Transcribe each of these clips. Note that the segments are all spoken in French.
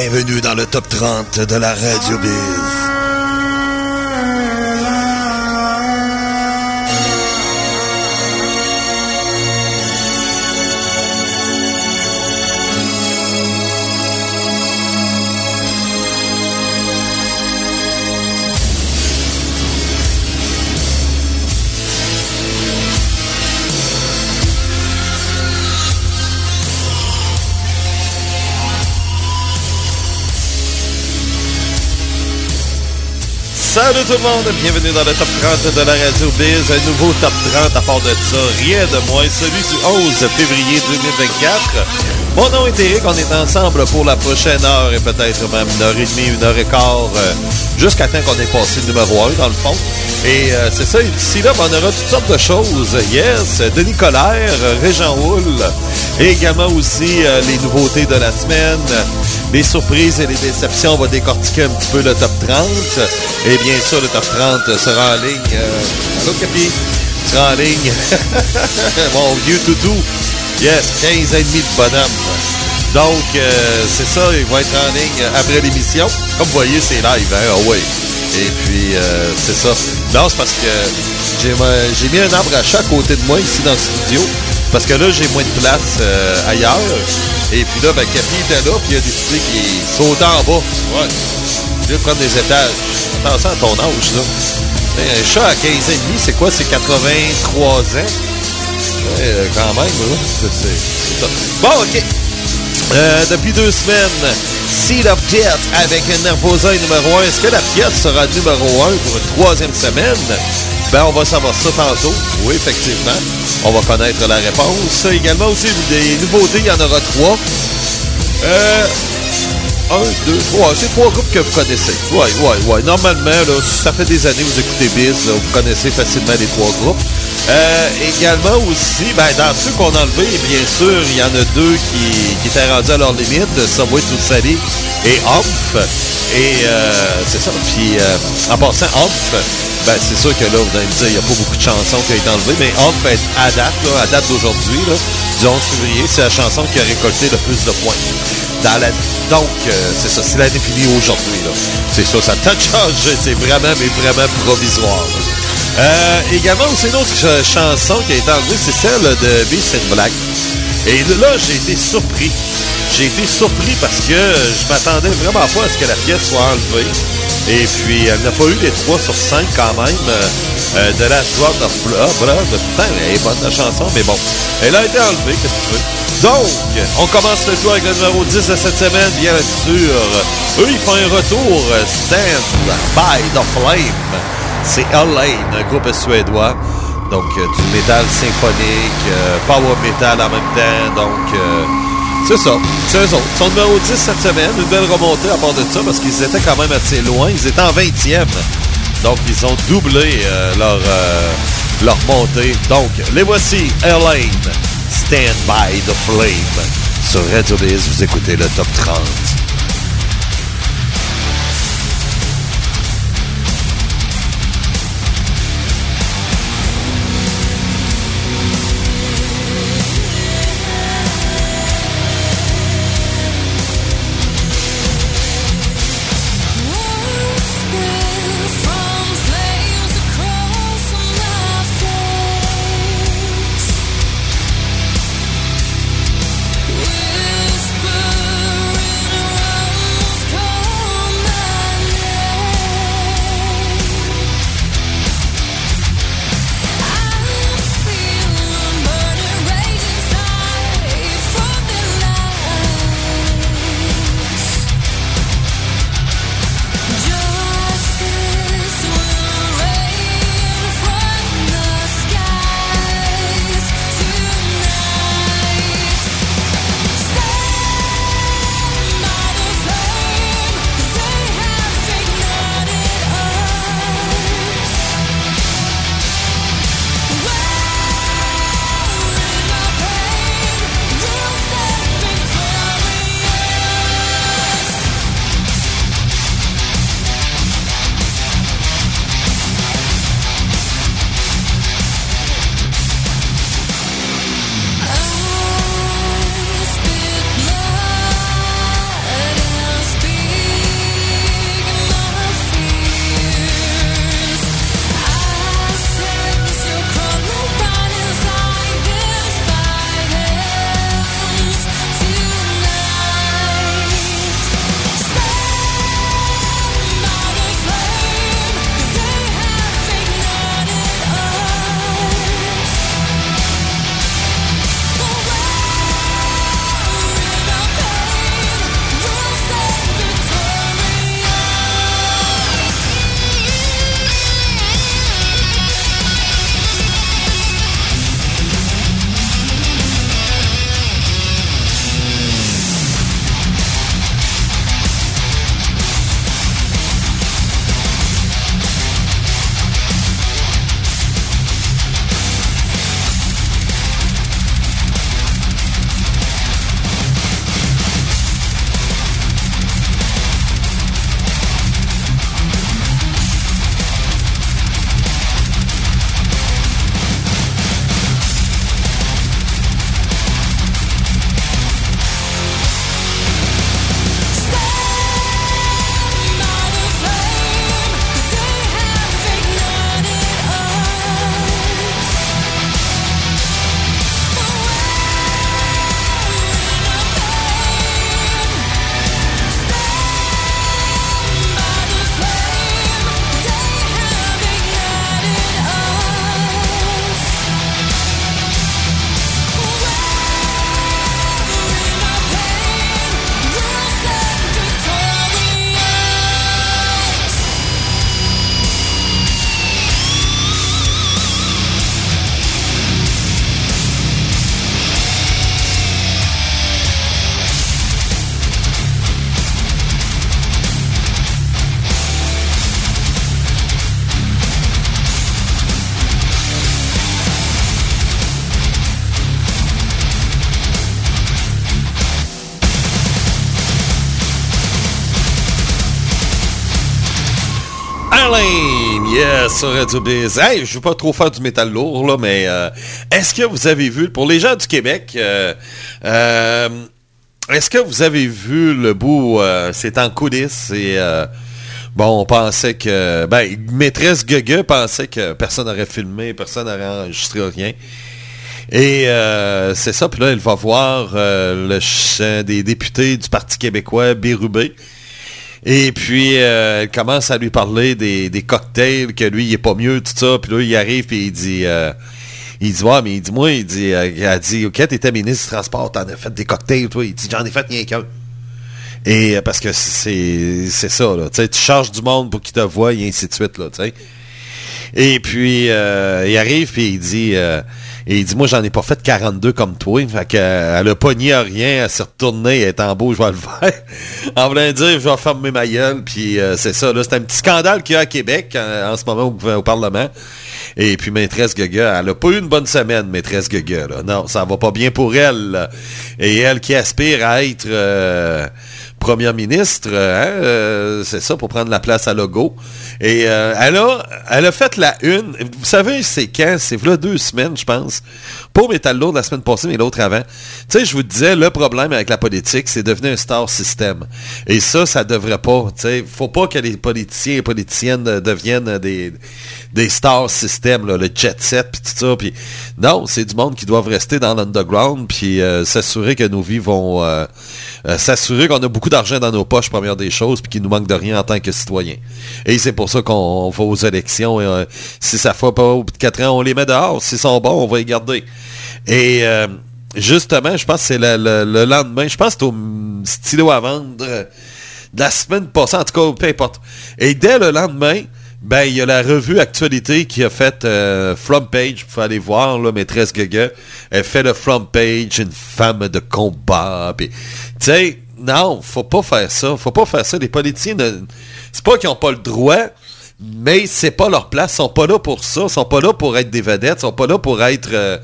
Bienvenue dans le top 30 de la Radio Biz. Salut tout le monde, bienvenue dans le top 30 de la Radio Biz, un nouveau top 30 à part de ça, rien de moins, celui du 11 février 2024. Mon nom est Eric, on est ensemble pour la prochaine heure et peut-être même une heure et demie, une heure et quart, euh, jusqu'à temps qu'on ait passé le numéro 1 dans le fond. Et euh, c'est ça, d'ici là, ben, on aura toutes sortes de choses. Yes, Denis Colère, Régent Houle, et également aussi euh, les nouveautés de la semaine, les surprises et les déceptions. On va décortiquer un petit peu le top 30. Et bien sûr, le top 30 sera en ligne. Euh, allô, Capi? Sera en ligne. Mon vieux toutou. Yes, 15 et demi de bonhomme. Donc, euh, c'est ça, il va être en ligne après l'émission. Comme vous voyez, c'est live, hein? Ah oui. Et puis, euh, c'est ça. Non, c'est parce que j'ai j'ai mis un arbre à chat à côté de moi ici dans le studio. Parce que là, j'ai moins de place euh, ailleurs. Et puis là, ben, Capi était là, puis il a décidé qu'il sautait en bas. Ouais. Il veut prendre des étages. Attention à ton âge, là. Un chat à 15 ans et demi, c'est quoi? C'est 83 ans? Ouais, euh, quand même, là. C'est, top. Bon, OK. Euh, depuis deux semaines, Seed of Death avec Nervosa numéro 1. Est-ce que la pièce sera numéro 1 pour une troisième semaine? Ben, on va savoir ça tantôt. Oui, effectivement. On va connaître la réponse. Également aussi des nouveautés, il y en aura trois. Euh, un, deux, trois. C'est trois groupes que vous connaissez. Oui, oui, oui. Normalement, là, ça fait des années que vous écoutez Biz, vous connaissez facilement les trois groupes. Euh, également aussi, ben, dans ceux qu'on a enlevés, bien sûr, il y en a deux qui, qui étaient rendus à leur limite, Subway to Sally et Humph. Et euh, c'est ça. Puis euh, en passant, Humph, ben, c'est sûr que là, vous allez me dire, il n'y a pas beaucoup de chansons qui ont été enlevées, mais Humph est à date, à date d'aujourd'hui, du 11 février, c'est la chanson qui a récolté le plus de points. Donc, euh, c'est ça, c'est la définie aujourd'hui. C'est ça, ça t'a changé, c'est vraiment, mais vraiment provisoire. Euh, également, aussi une autre ch- chanson qui a été enlevée, c'est celle de Beast and Black. Et là, j'ai été surpris. J'ai été surpris parce que je m'attendais vraiment pas à ce que la pièce soit enlevée. Et puis, elle n'a pas eu les 3 sur 5 quand même. Euh, euh, de la Blood. Blood. Putain, elle est bonne la chanson, mais bon. Elle a été enlevée, qu'est-ce que tu veux? Donc, on commence le tour avec le numéro 10 de cette semaine, bien sûr. Eux, ils font un retour. euh, Stand by the Flame. C'est Lane, un groupe suédois. Donc, du métal symphonique, power metal en même temps. Donc, euh, c'est ça. C'est eux autres. Ils sont numéro 10 cette semaine. Une belle remontée à part de ça parce qu'ils étaient quand même assez loin. Ils étaient en 20e. Donc, ils ont doublé euh, leur, euh, leur montée. Donc, les voici. Lane, Stand by the Flame. Sur Radio Biz, vous écoutez le top 30. Sur Radio Biz. Hey, je veux pas trop faire du métal lourd, là, mais euh, est-ce que vous avez vu, pour les gens du Québec, euh, euh, est-ce que vous avez vu le bout, c'est en coulisses et bon, on pensait que, ben, maîtresse Guegue pensait que personne n'aurait filmé, personne n'aurait enregistré rien. Et c'est ça, puis là, elle va voir le chant des députés du Parti québécois, Bérubé. Et puis, euh, elle commence à lui parler des, des cocktails, que lui, il est pas mieux, tout ça. Puis là, il arrive, puis il dit... euh, il dit, ouais, mais il dit, moi, il dit, euh, il a dit, OK, t'étais ministre du Transport, t'en as fait des cocktails, toi. Il dit, j'en ai fait rien qu'un. Et euh, parce que c'est ça, là. Tu charges du monde pour qu'il te voie, et ainsi de suite, là, tu sais. Et puis, il arrive, puis il dit, et il dit, moi, j'en ai pas fait 42 comme toi. Fait que, euh, a pogné à rien, elle s'est retournée, elle est en beau, je vais le faire. en voulant dire, je vais fermer ma gueule, puis euh, c'est ça, là. C'est un petit scandale qu'il y a à Québec, en, en ce moment, au, au Parlement. Et puis, maîtresse Gaga, elle a pas eu une bonne semaine, maîtresse Gaga. Non, ça va pas bien pour elle, là. Et elle qui aspire à être... euh, première ministre, hein, euh, c'est ça, pour prendre la place à Logo. Et euh, elle, a, elle a fait la une. Vous savez, c'est quand? C'est là deux semaines, je pense. Pas au Métal Lourd la semaine passée, mais l'autre avant. Tu sais, je vous disais, le problème avec la politique, c'est devenu un star system. Et ça, ça devrait pas. Tu sais, faut pas que les politiciens et politiciennes deviennent des, des stars system, là, le jet set, puis tout ça. Non, c'est du monde qui doivent rester dans l'underground, puis euh, s'assurer que nos vies vont... euh, s'assurer qu'on a beaucoup d'argent dans nos poches, première des choses, puis qu'il nous manque de rien en tant que citoyen. Et c'est pour ça qu'on on va aux élections. Et, euh, si ça fait pas au bout de 4 ans, on les met dehors. S'ils sont bons, on va les garder. Et euh, justement, je pense que c'est le, le- le lendemain, je pense que c'est au stylo à vendre de la semaine passée, en tout cas, peu importe. Et dès le lendemain, ben, il y a la revue Actualité qui a fait euh, Front Page. Vous pouvez aller voir, maîtresse Gaga. Elle fait le Front Page, une femme de combat. Tu sais, non, faut pas faire ça. Faut pas faire ça. Les politiciens, c'est pas qu'ils ont pas le droit, mais c'est pas leur place. Ils sont pas là pour ça. Ils sont pas là pour être des vedettes. Ils sont pas là pour être euh,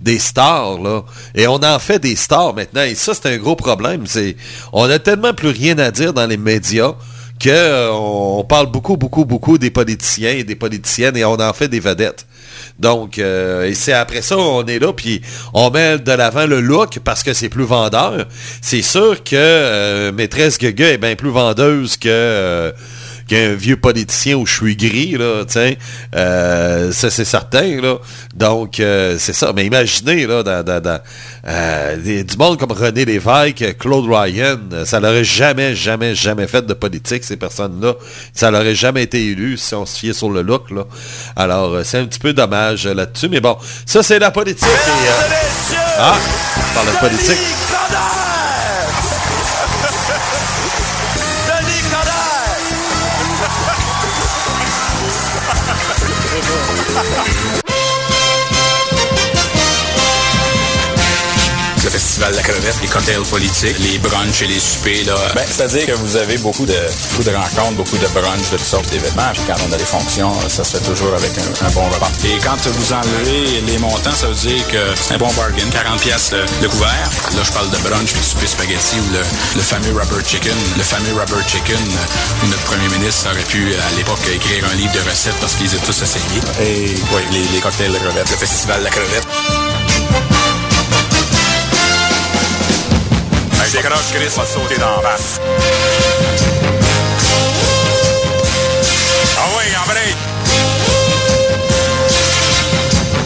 des stars, là. Et on en fait des stars maintenant. Et ça, c'est un gros problème. C'est, on a tellement plus rien à dire dans les médias que euh, on parle beaucoup, beaucoup, beaucoup des politiciens et des politiciennes et on en fait des vedettes. Donc, euh, et c'est après ça, on est là, puis on met de l'avant le look parce que c'est plus vendeur. C'est sûr que euh, Maîtresse Gaga est bien plus vendeuse que... qu'un vieux politicien au cheveux gris, là, sais. Euh, ça, c'est certain, là. Donc, euh, c'est ça. Mais imaginez, là, dans, dans- dans, euh, des- du monde comme René Lévesque, Claude Ryan, ça l'aurait jamais, jamais, jamais fait de politique, ces personnes-là. Ça l'aurait jamais été élu si on se fiait sur le look, là. Alors, c'est un petit peu dommage là-dessus. Mais bon, ça, c'est la politique. et, ah, on parle de politique. La crevette, les cocktails politiques, les brunchs et les soupers, là. Ben, c'est-à-dire que vous avez beaucoup de, beaucoup de rencontres, beaucoup de brunchs, de toutes sortes d'événements. Puis quand on a des fonctions, ça se fait toujours avec un, un bon repas. Et quand vous enlevez les montants, ça veut dire que c'est un bon bargain. 40 pièces le, le couvert. Là, je parle de brunch puis de souper spaghetti ou le, le fameux rubber chicken. Le fameux rubber chicken euh, où notre premier ministre aurait pu, à l'époque, écrire un livre de recettes parce qu'ils a tous essayés. Et oui, les, les cocktails de crevettes. Le festival de la crevette. Un décroche, Chris va te sauter dans la face. Ah oui, en break!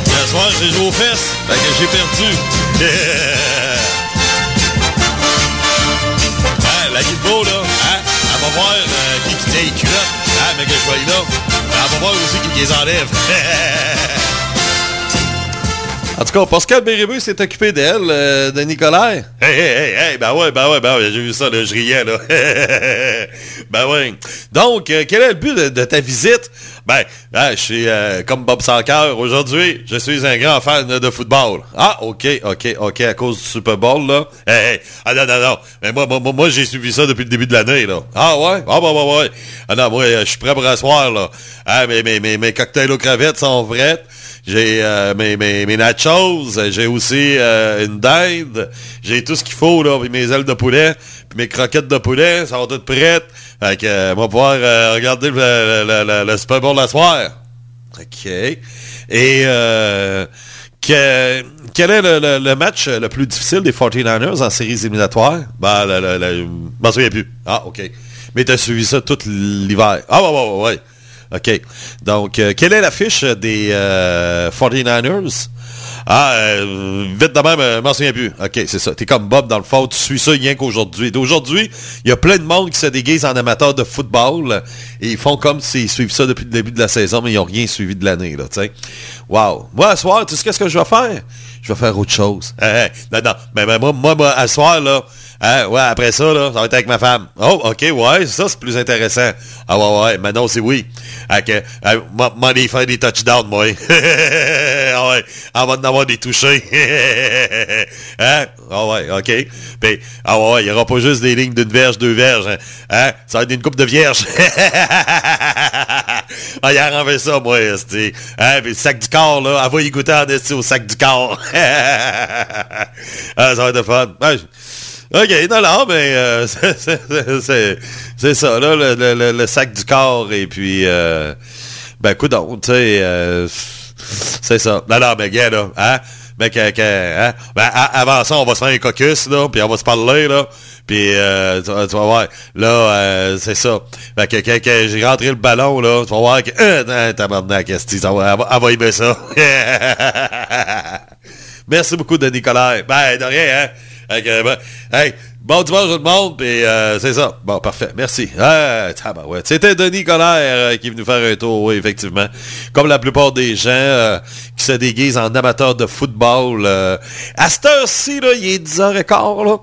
Ce soir, j'ai joué aux fesses. Fait que j'ai perdu. hein, la Guilbeault, là, hein, elle va voir euh, qui qui tient les culottes. Hein, mais que je vois là. Elle va voir aussi qui les enlève. En tout cas, Pascal Bérébeux s'est occupé d'elle, euh, de Nicolas. Hey, hey, hey, hey, ben ouais, ben ouais, ben ouais, j'ai vu ça, je riais, là. ben ouais. Donc, euh, quel est le but de, ta visite? Ben, hein, je suis euh, comme Bob Sanker. Aujourd'hui, je suis un grand fan de football. Ah, OK, OK, OK, à cause du Super Bowl, là. Hey, ah non, non, non. Mais moi, moi, moi, j'ai suivi ça depuis le début de l'année, là. Ah ouais? Ah, bah, bah, ouais. Ah non, moi, euh, je suis prêt pour asseoir, là. Ah, mais mes, mes, mes cocktails aux crevettes sont vrais. J'ai euh, mes, nachos, j'ai aussi euh, une dinde, j'ai tout ce qu'il faut, là, mes ailes de poulet, puis mes croquettes de poulet, ça va toutes prêtes. Fait que, euh, on va pouvoir regarder le, le, Super Bowl la soir. OK. Et que- quel est le, match le plus difficile des 49ers en séries éliminatoires? Ben, je m'en souviens plus. Ah, OK. Mais tu as suivi ça tout l'hiver. Ah, ouais, ouais, ouais, ouais. OK. Donc, euh, quelle est l'affiche des euh, 49ers? Ah, euh, vite de même, euh, je m'en souviens plus. OK, c'est ça. T'es comme Bob, dans le fond, tu suis ça rien qu'aujourd'hui. D'aujourd'hui, il y a plein de monde qui se déguise en amateur de football et ils font comme s'ils suivent ça depuis le début de la saison, mais ils n'ont rien suivi de l'année. Wow. Moi, à soir, tu sais qu'est-ce que je vais faire? Je vais faire autre chose. Non, non. Mais, mais moi, moi, moi, à soir, là, hein, ouais, après ça, là, ça va être avec ma femme. Oh, OK, ouais, ça, c'est plus intéressant. Ah ouais, ouais, maintenant, c'est oui. Euh, moi, aller faire des touchdowns, moi. ah ouais, on va en avoir des touchés. hein? Ah ouais, OK. Puis, ah ouais, ouais, il n'y aura pas juste des lignes d'une verge, deux verges. Hein? Hein? Ça va être une coupe de vierges. ah, il a renversé ça, moi, c'était. Hein? Puis le sac du corps, là, elle va y goûter en esti au sac du corps. ah, ça va être de fun. OK, non, non, mais euh, c'est- ça, là, le, sac du corps, et puis, euh, ben, écoute donc, tu sais, euh, c'est ça. Non, non, mais gars, là, hein, ben, que, que- hein, ben, avant ça, on va se faire un caucus, là, puis on va se parler, là, puis euh, tu, vas- voir, là, euh, c'est ça. Ben, que, que, que j'ai rentré le ballon, là, tu vas voir que, euh, tabarnak, esti, ça va, elle va, va aimer ça. Merci beaucoup, Denis Colère. Ben, de rien, hein? Fait ben, hey, bon dimanche tout le monde, puis euh, c'est ça. Bon, parfait, merci. Ah. C'était Denis Colère euh, qui est venu faire un tour, oui, effectivement. Comme la plupart des gens euh, qui se déguisent en amateurs de football. euh, à cette heure-ci, il est 10h15, là.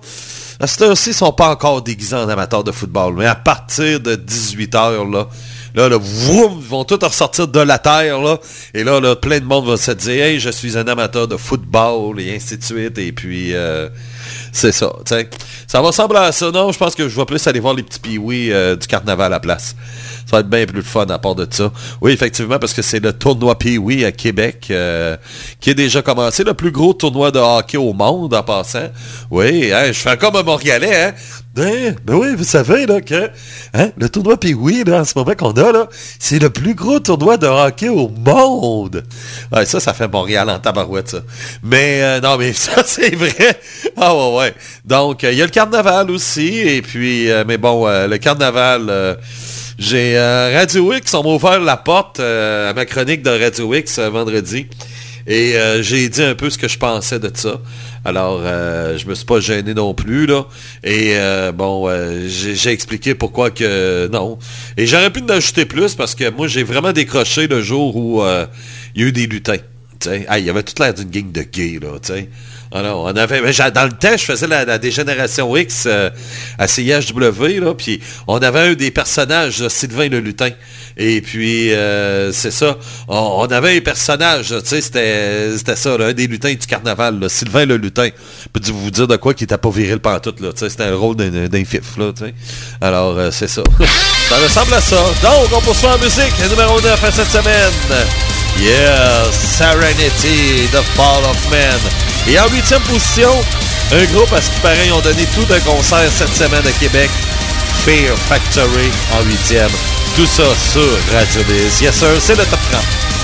À cette heure-ci, ils sont pas encore déguisés en amateurs de football. Mais à partir de 18h, là, Là, là, vroom, ils vont tous ressortir de la terre, là. Et là, plein de monde va se dire, hey, je suis un amateur de football, et ainsi de suite. Et puis, euh, c'est ça. Ça va ressembler à ça. Non, je pense que je vais plus aller voir les petits piouis euh, du carnaval à la place. Ça va être bien plus fun à part de ça. Oui, effectivement, parce que c'est le tournoi Pee-Wee à Québec euh, qui est déjà commencé. Le plus gros tournoi de hockey au monde, en passant. Oui, hein, je fais comme un Montréalais, hein. Ben, oui, vous savez, là, que hein, le tournoi Pee-Wee, en ce moment qu'on a, c'est le plus gros tournoi de hockey au monde. Ça, ça fait Montréal en tabarouette, ça. Mais, euh, non, mais ça, c'est vrai. Ah ouais. Donc, euh, il y a le carnaval aussi, et puis, euh, mais bon, le carnaval... j'ai Radio X, on m'a ouvert la porte à ma chronique de Radio X vendredi. Et j'ai dit un peu ce que je pensais de ça. Alors, euh, je me suis pas gêné non plus, là. Et euh, bon, euh, j'ai expliqué pourquoi que non. Et j'aurais pu en ajouter plus parce que moi, j'ai vraiment décroché le jour où euh, il y a eu des lutins. Il y avait toute l'air d'une gang de gays, là. Ah on avait, dans le temps, je faisais la, Dégénération X euh, à CIHW, là, puis on avait un des personnages, Sylvain le lutin. Et puis, euh, c'est ça, on, avait un personnage, tu sais, c'était ça, là, un des lutins du carnaval, Sylvain le lutin. Peux-tu vous dire de quoi qui était pas viril pantoute, là, c'était un rôle d'un fif, là, tu. Alors, euh, c'est ça. ça ressemble à ça. Donc, on poursuit en musique, le numéro 9 à cette semaine. Yeah, Serenity, The Fall of Man. Et en huitième position, un groupe à ce qui paraît, ils ont donné tout un concert cette semaine à Québec. Fear Factory en huitième. Tout ça sur Radio Biz. Yes sir, c'est le top 30.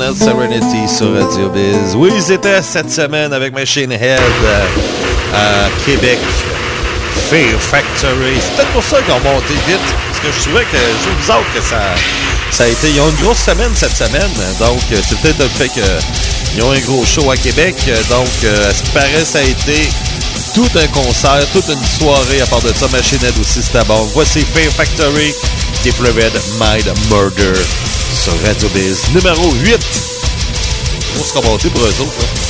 Man, Serenity sur Radio Biz. Oui, ils étaient cette semaine avec Machine Head euh, à Québec. Fear Factory. C'est peut-être pour ça qu'ils ont monté vite. Parce que je trouvais que je trouve bizarre que ça, ça a été. Ils ont une grosse semaine cette semaine. Donc, euh, c'est peut-être le fait qu'ils ont un gros show à Québec. Donc, euh, à ce qui paraît, ça a été tout un concert, toute une soirée à part de ça. Machine Head aussi, c'était bon. Voici Fear Factory, Deployed Mind Murder sur Radio Biz. Numéro 8. On se remonter pour eux autres. là.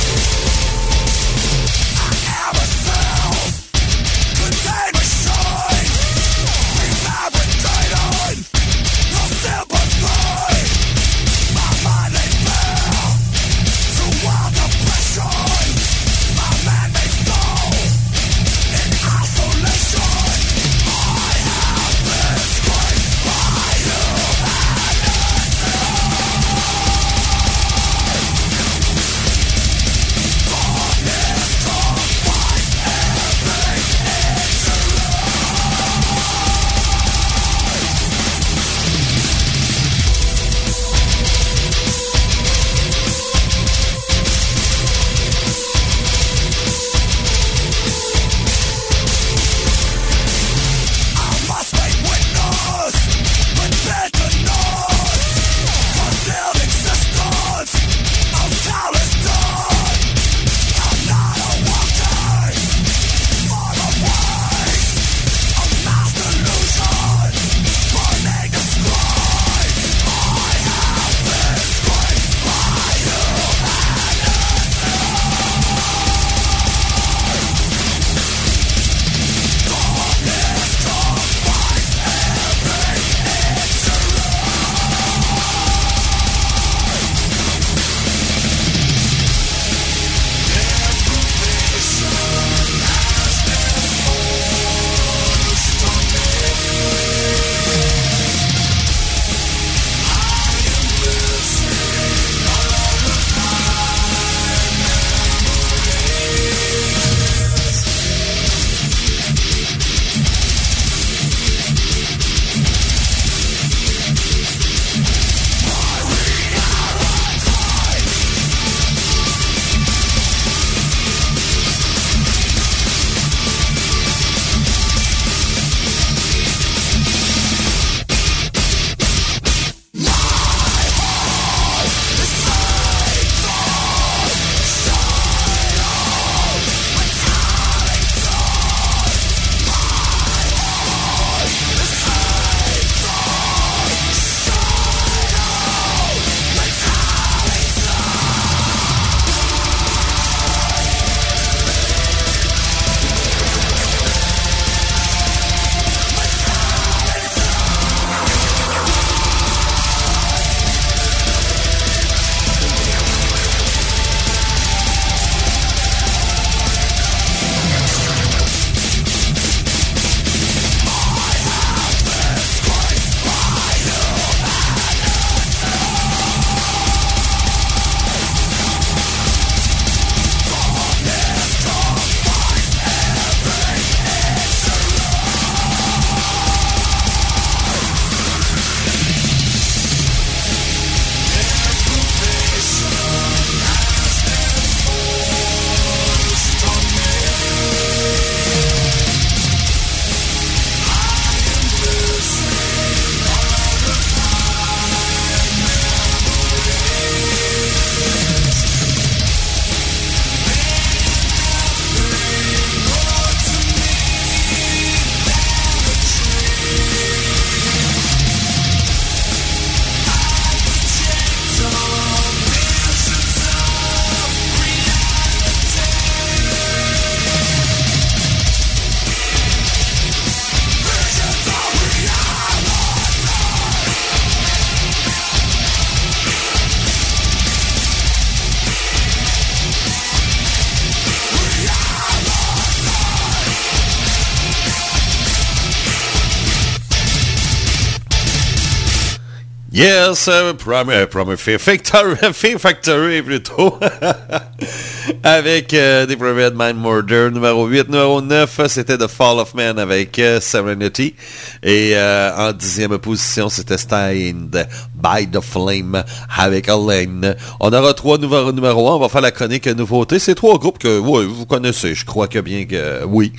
Yes, uh, Fear Factory, Factory plutôt. avec euh, Depraved Mind Murder numéro 8. Numéro 9, c'était The Fall of Man avec euh, Serenity. Et euh, en dixième position, c'était Stained by the Flame avec Alain. On aura trois nouveaux numéros 1. On va faire la chronique nouveauté. C'est trois groupes que vous connaissez. Je crois que bien que oui.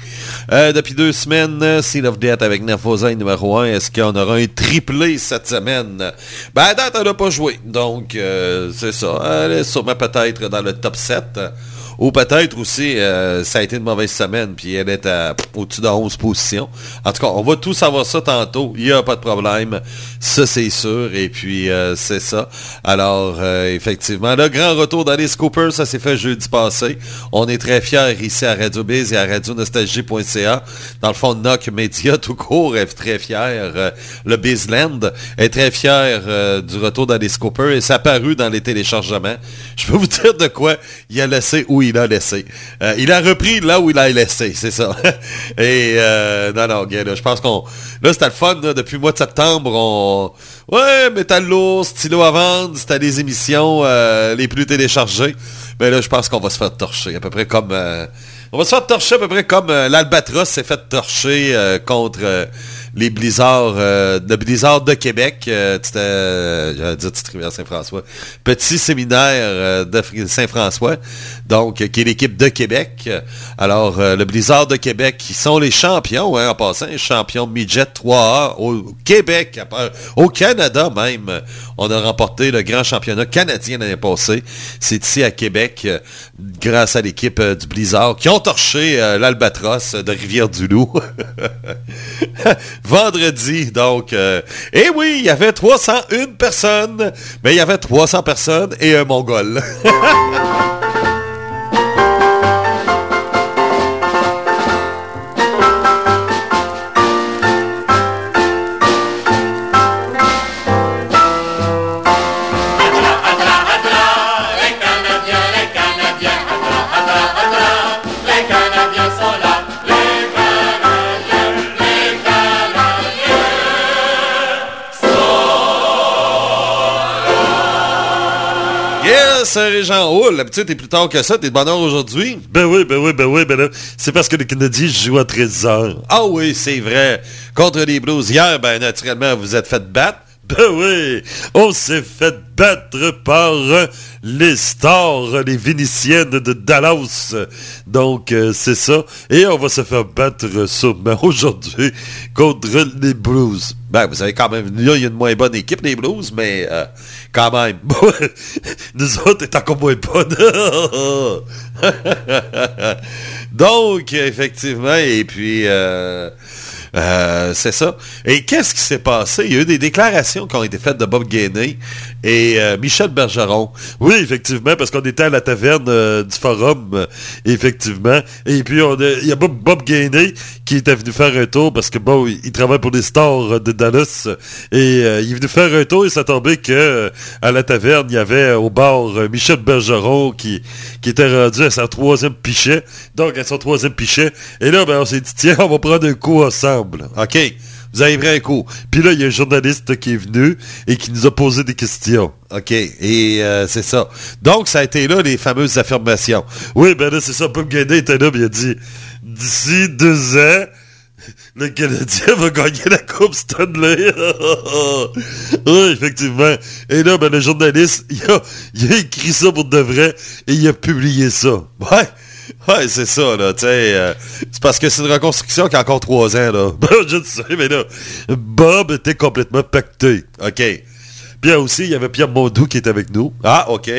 Euh, depuis deux semaines, Seed of Death avec Nervosa numéro 1. Est-ce qu'on aura un triplé cette semaine? Ben, à date, elle n'a pas joué. Donc, euh, c'est ça. Elle est sûrement peut-être dans le top 7. Ou peut-être aussi, euh, ça a été une mauvaise semaine, puis elle est au-dessus de 11 positions. En tout cas, on va tout savoir ça tantôt. Il n'y a pas de problème. Ça, c'est sûr. Et puis, euh, c'est ça. Alors, euh, effectivement, le grand retour d'Alice Cooper, ça s'est fait jeudi passé. On est très fiers ici à Radio Biz et à radionostalgie.ca. Dans le fond, NOC Media tout court est très fier. Le Bizland est très fier du retour d'Alice Cooper et ça a paru dans les téléchargements. Je peux vous dire de quoi il a laissé où il a laissé. Euh, il a repris là où il a laissé, c'est ça. et euh, non, non, je pense qu'on... Là, c'était le fun, depuis le mois de septembre, on... Ouais, métal lourd, stylo à vendre, c'était les émissions euh, les plus téléchargées. Mais là, je pense qu'on va se faire torcher, à peu près comme... euh, on va se faire torcher à peu près comme l'Albatros s'est fait torcher contre les blizzards, euh, le blizzard de Québec. Euh, j'allais dire Saint-François. Petit séminaire euh, de Fr- Saint-François, donc qui est l'équipe de Québec. Alors, le blizzard de Québec, qui sont les champions, hein, en passant, champions midget 3A au Québec, au Canada même. On a remporté le grand championnat canadien l'année passée. C'est ici à Québec, grâce à l'équipe du Blizzard, qui ont torché l'Albatros de Rivière-du-Loup. Vendredi, donc. euh, et oui, il y avait 301 personnes, mais il y avait 300 personnes et un Mongol. Yes, Régent Hull, l'habitude t'es plus tard que ça, t'es de bonne heure aujourd'hui. Ben oui, ben oui, ben oui, ben là, c'est parce que les Canadiens jouent à 13 heures. Ah oui, c'est vrai. Contre les Blues hier, ben naturellement, vous êtes fait battre. Ben oui, on s'est fait battre par euh, les stars, les Vénitiennes de Dallas. Donc, euh, c'est ça. Et on va se faire battre euh, sûrement aujourd'hui contre les Blues. Ben, vous savez quand même, là, il y a une moins bonne équipe, les Blues, mais quand même. Nous autres, est encore moins bonne. Donc, effectivement, et puis... euh, euh, c'est ça. Et qu'est-ce qui s'est passé? Il y a eu des déclarations qui ont été faites de Bob Gainey et euh, Michel Bergeron. Oui, effectivement, parce qu'on était à la taverne euh, du forum, effectivement. Et puis, il y a Bob, Bob qui était venu faire un tour parce que, bon, il, il travaille pour les stars de Dallas. Et il est venu faire un tour et ça tombait que à la taverne, il y avait au bar Michel Bergeron qui, qui était rendu à son troisième pichet. Donc, à son troisième pichet. Et là, ben, on s'est dit, tiens, on va prendre un coup ensemble. OK? Vous avez pris un coup. Puis là, il y a un journaliste qui est venu et qui nous a posé des questions. OK? Et euh, c'est ça. Donc, ça a été là les fameuses affirmations. Oui, ben là, c'est ça. Bob Gainey était là, puis il a dit, d'ici deux ans, le Canadien va gagner la Coupe Stanley. oui, effectivement. Et là, ben, le journaliste, il a, a écrit ça pour de vrai et il a publié ça. Ouais. Ouais, c'est ça, là, tu euh, c'est parce que c'est une reconstruction qui a encore trois ans, là. Ben, je ne sais, mais là, Bob était complètement pacté. OK. Puis aussi, il y avait Pierre Mondou qui était avec nous. Ah, OK.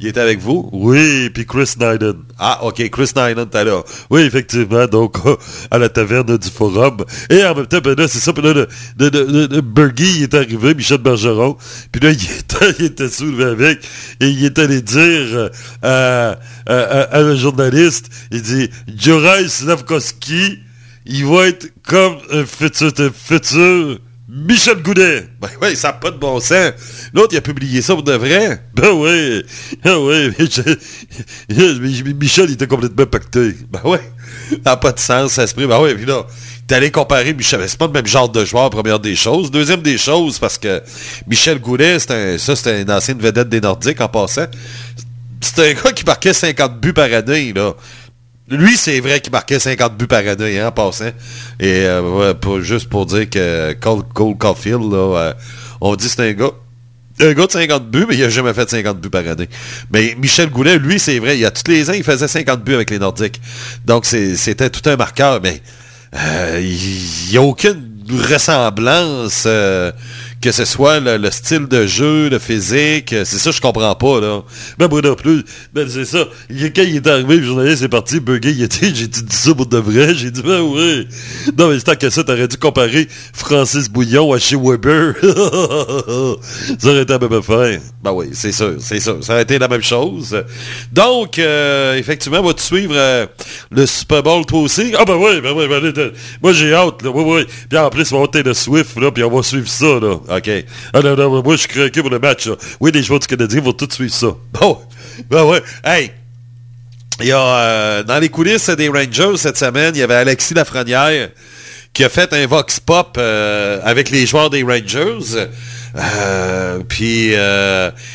Il était avec vous? Oui, puis Chris Nyden. Ah, OK, Chris Nyden était là. Oui, effectivement, donc, à la taverne du Forum. Et en même temps, ben là, c'est ça, puis là, le, le, le, est arrivé, Michel Bergeron, puis là, il était, il était soulevé avec, et il est allé dire euh, à, à, à un journaliste, il dit, Juraj Slavkovski, il va être comme un futur, un futur Michel Goudet. Ben oui, ça n'a pas de bon sens. L'autre, il a publié ça pour de vrai. Ben oui. Ben oui. Michel, Michel, il était complètement pacté. Ben oui. Ça n'a pas de sens, ça se prie. Ben oui, puis là, d'aller comparer Michel. C'est pas le même genre de joueur, première des choses. Deuxième des choses, parce que Michel Goulet, c'est un, ça, c'était une ancienne vedette des Nordiques en passant. C'est un gars qui marquait 50 buts par année, là. Lui, c'est vrai qu'il marquait 50 buts par année, hein, en passant. Et euh, ouais, pas juste pour dire que Cole, Cole Caulfield, là, euh, on dit que c'est un gars. Un gars de 50 buts, mais il a jamais fait 50 buts par année. Mais Michel Goulet, lui, c'est vrai, il y a tous les ans, il faisait 50 buts avec les Nordiques. Donc, c'était tout un marqueur, mais euh, il n'y a aucune ressemblance, euh, que ce soit le, le style de jeu, le physique, euh, c'est ça je comprends pas, là. Ben, moi non plus. Ben, c'est ça. Quand il est arrivé, le journaliste est parti, bugué, il dit, j'ai dit ça pour de vrai. J'ai dit, ben oui. Non, mais tant que ça, t'aurais dû comparer Francis Bouillon à chez Weber. ça aurait été la même affaire. Ben oui, c'est sûr, c'est sûr. Ça aurait été la même chose. Donc, euh, effectivement, vas-tu suivre euh, le Super Bowl toi aussi? Ah ben oui, ben oui, ben, allez, t'as- moi j'ai hâte, là, oui, oui. Puis en plus, on va le Swift, là, puis on va suivre ça, là. OK. Ah non, non, moi je suis craqué pour le match, là. Oui, les joueurs du Canadien vont tous suivre ça. Bon, ben ouais. Hey, il y a, euh, dans les coulisses des Rangers cette semaine, il y avait Alexis Lafrenière qui a fait un vox pop euh, avec les joueurs des Rangers. Euh, puis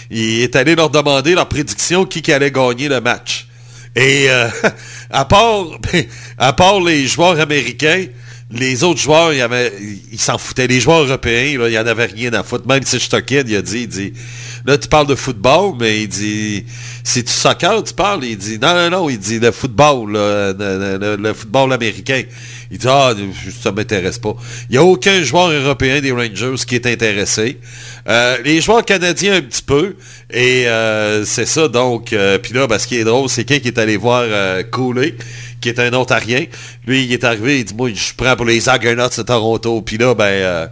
il est allé leur demander leur prédiction qui, qui allait gagner le match. Et à part à part les joueurs américains, les autres joueurs, ils s'en foutaient. Les joueurs européens, il n'y en avait rien à foutre. Même si Stockhead, il a dit, il dit, là, tu parles de football, mais il dit, c'est du soccer, tu parles? Il dit, non, non, non, il dit le football, le, football américain. Il dit, ah, ça m'intéresse pas. Il n'y a aucun joueur européen des Rangers qui est intéressé. Euh, les joueurs canadiens un petit peu. Et euh, c'est ça, donc. euh, Puis là, ben, ce qui est drôle, c'est quelqu'un qui est allé voir euh, Cooley, qui est un Ontarien. Lui, il est arrivé, il dit, moi, je prends pour les Argonauts de Toronto. Puis là, ben...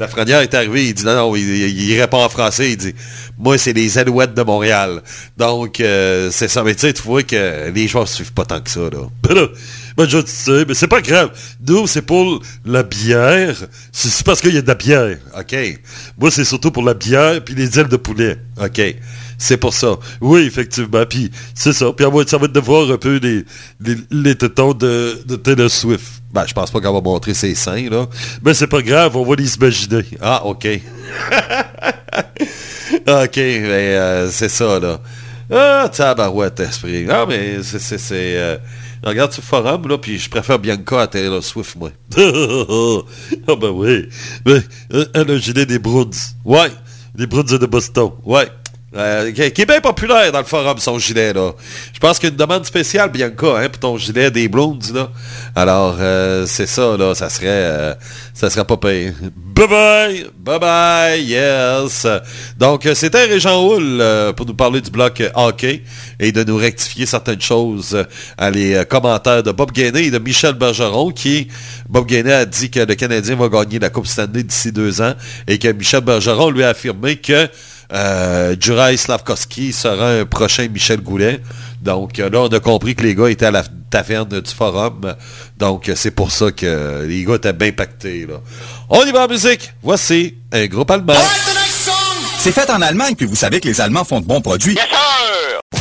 la Frenière est arrivé, il dit non, non, il, répond en français, il dit Moi, c'est les Alouettes de Montréal. Donc, euh, c'est ça. Mais tu sais, tu vois que les joueurs ne suivent pas tant que ça, là. Ben ben, je sais, mais c'est pas grave. Nous, c'est pour la bière. C'est c'est parce qu'il y a de la bière. OK. Moi, c'est surtout pour la bière puis les ailes de poulet. OK. C'est pour ça. Oui, effectivement. Puis, c'est ça. Puis, ça va de voir un peu les, les, les tétons de, de Taylor Swift. Ben, je pense pas qu'elle va montrer ses seins, là. Mais c'est pas grave, on va les imaginer. Ah, OK. OK, mais euh, c'est ça, là. Ah, tabarouette, esprit. Ah, mais c'est... c'est, euh, regarde sur le forum, là, puis je préfère Bianca à Taylor Swift, moi. ah, ben oui. Mais, euh, elle a des Bruins. Ouais, les Bruins de Boston. Ouais. Euh, qui, est bien populaire dans le forum, son gilet, là. Je pense qu'il y a une demande spéciale, Bianca, hein, pour ton gilet des Bruins, là. Alors, euh, c'est ça, là, ça serait... euh, ça serait pas payé. Bye-bye! Bye-bye! Yes! Donc, euh, c'était Régent Houle pour nous parler du bloc hockey et de nous rectifier certaines choses à les commentaires de Bob Gainé et de Michel Bergeron, qui, Bob Gainé a dit que le Canadien va gagner la Coupe Stanley d'ici deux ans et que Michel Bergeron lui a affirmé que euh, Juraj Slavkovski sera un prochain Michel Goulet. Donc euh, là, on a compris que les gars étaient à la taverne du forum. Donc euh, c'est pour ça que les gars étaient bien pactés. Là. On y va en musique. Voici un groupe allemand. C'est fait en Allemagne, puis vous savez que les Allemands font de bons produits. Yes,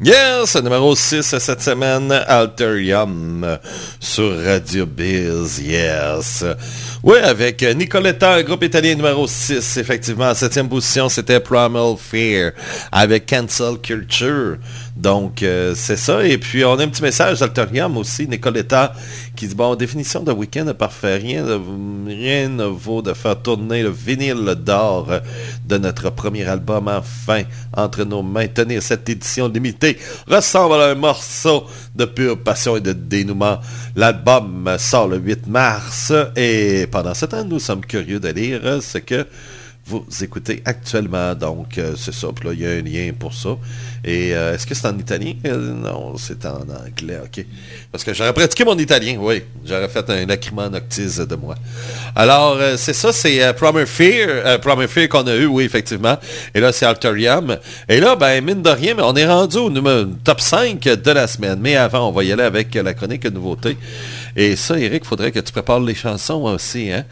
numéro 6 cette semaine, Alterium sur Radio Biz, yes. Oui, avec Nicoletta, groupe italien numéro 6, effectivement. En septième position, c'était Primal Fear avec Cancel Culture. Donc, euh, c'est ça. Et puis, on a un petit message d'Alterium aussi, Nicoletta, qui dit, bon, définition de week-end parfait, rien, de, rien ne vaut de faire tourner le vinyle d'or de notre premier album enfin entre nos mains. Tenir cette édition limitée ressemble à un morceau de pure passion et de dénouement. L'album sort le 8 mars et pendant ce temps, nous sommes curieux de lire ce que vous écoutez actuellement. Donc, euh, c'est ça. Puis là, il y a un lien pour ça. Et euh, est-ce que c'est en italien? Euh, non, c'est en anglais, OK. Parce que j'aurais pratiqué mon italien, oui. J'aurais fait un lacryment noctis de moi. Alors, c'est ça, c'est Promer Fear. Promer Fear qu'on a eu, oui, effectivement. Et là, c'est Alterium. Et là, ben, mine de rien, on est rendu au numéro, top 5 de la semaine. Mais avant, on va y aller avec la chronique nouveauté. Et ça, Eric, il faudrait que tu prépares les chansons aussi. Hein?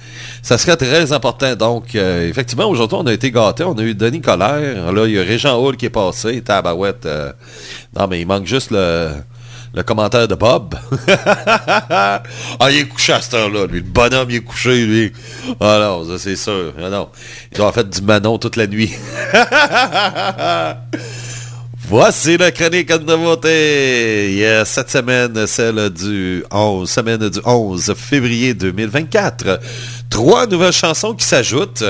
Ça serait très important. Donc, euh, effectivement, aujourd'hui, on a été gâtés. On a eu Denis Colère. Là, il y a Régent Hall qui est passé. Tabarouette. euh, Non, mais il manque juste le, le commentaire de Bob. ah, il est couché à cette heure-là, lui. Le bonhomme, il est couché, lui. Ah non, ça, c'est sûr. Ah non. Il doit avoir fait du Manon toute la nuit. Voici la chronique de nouveauté. Cette semaine, celle du 11, semaine du 11 février 2024. Trois nouvelles chansons qui s'ajoutent.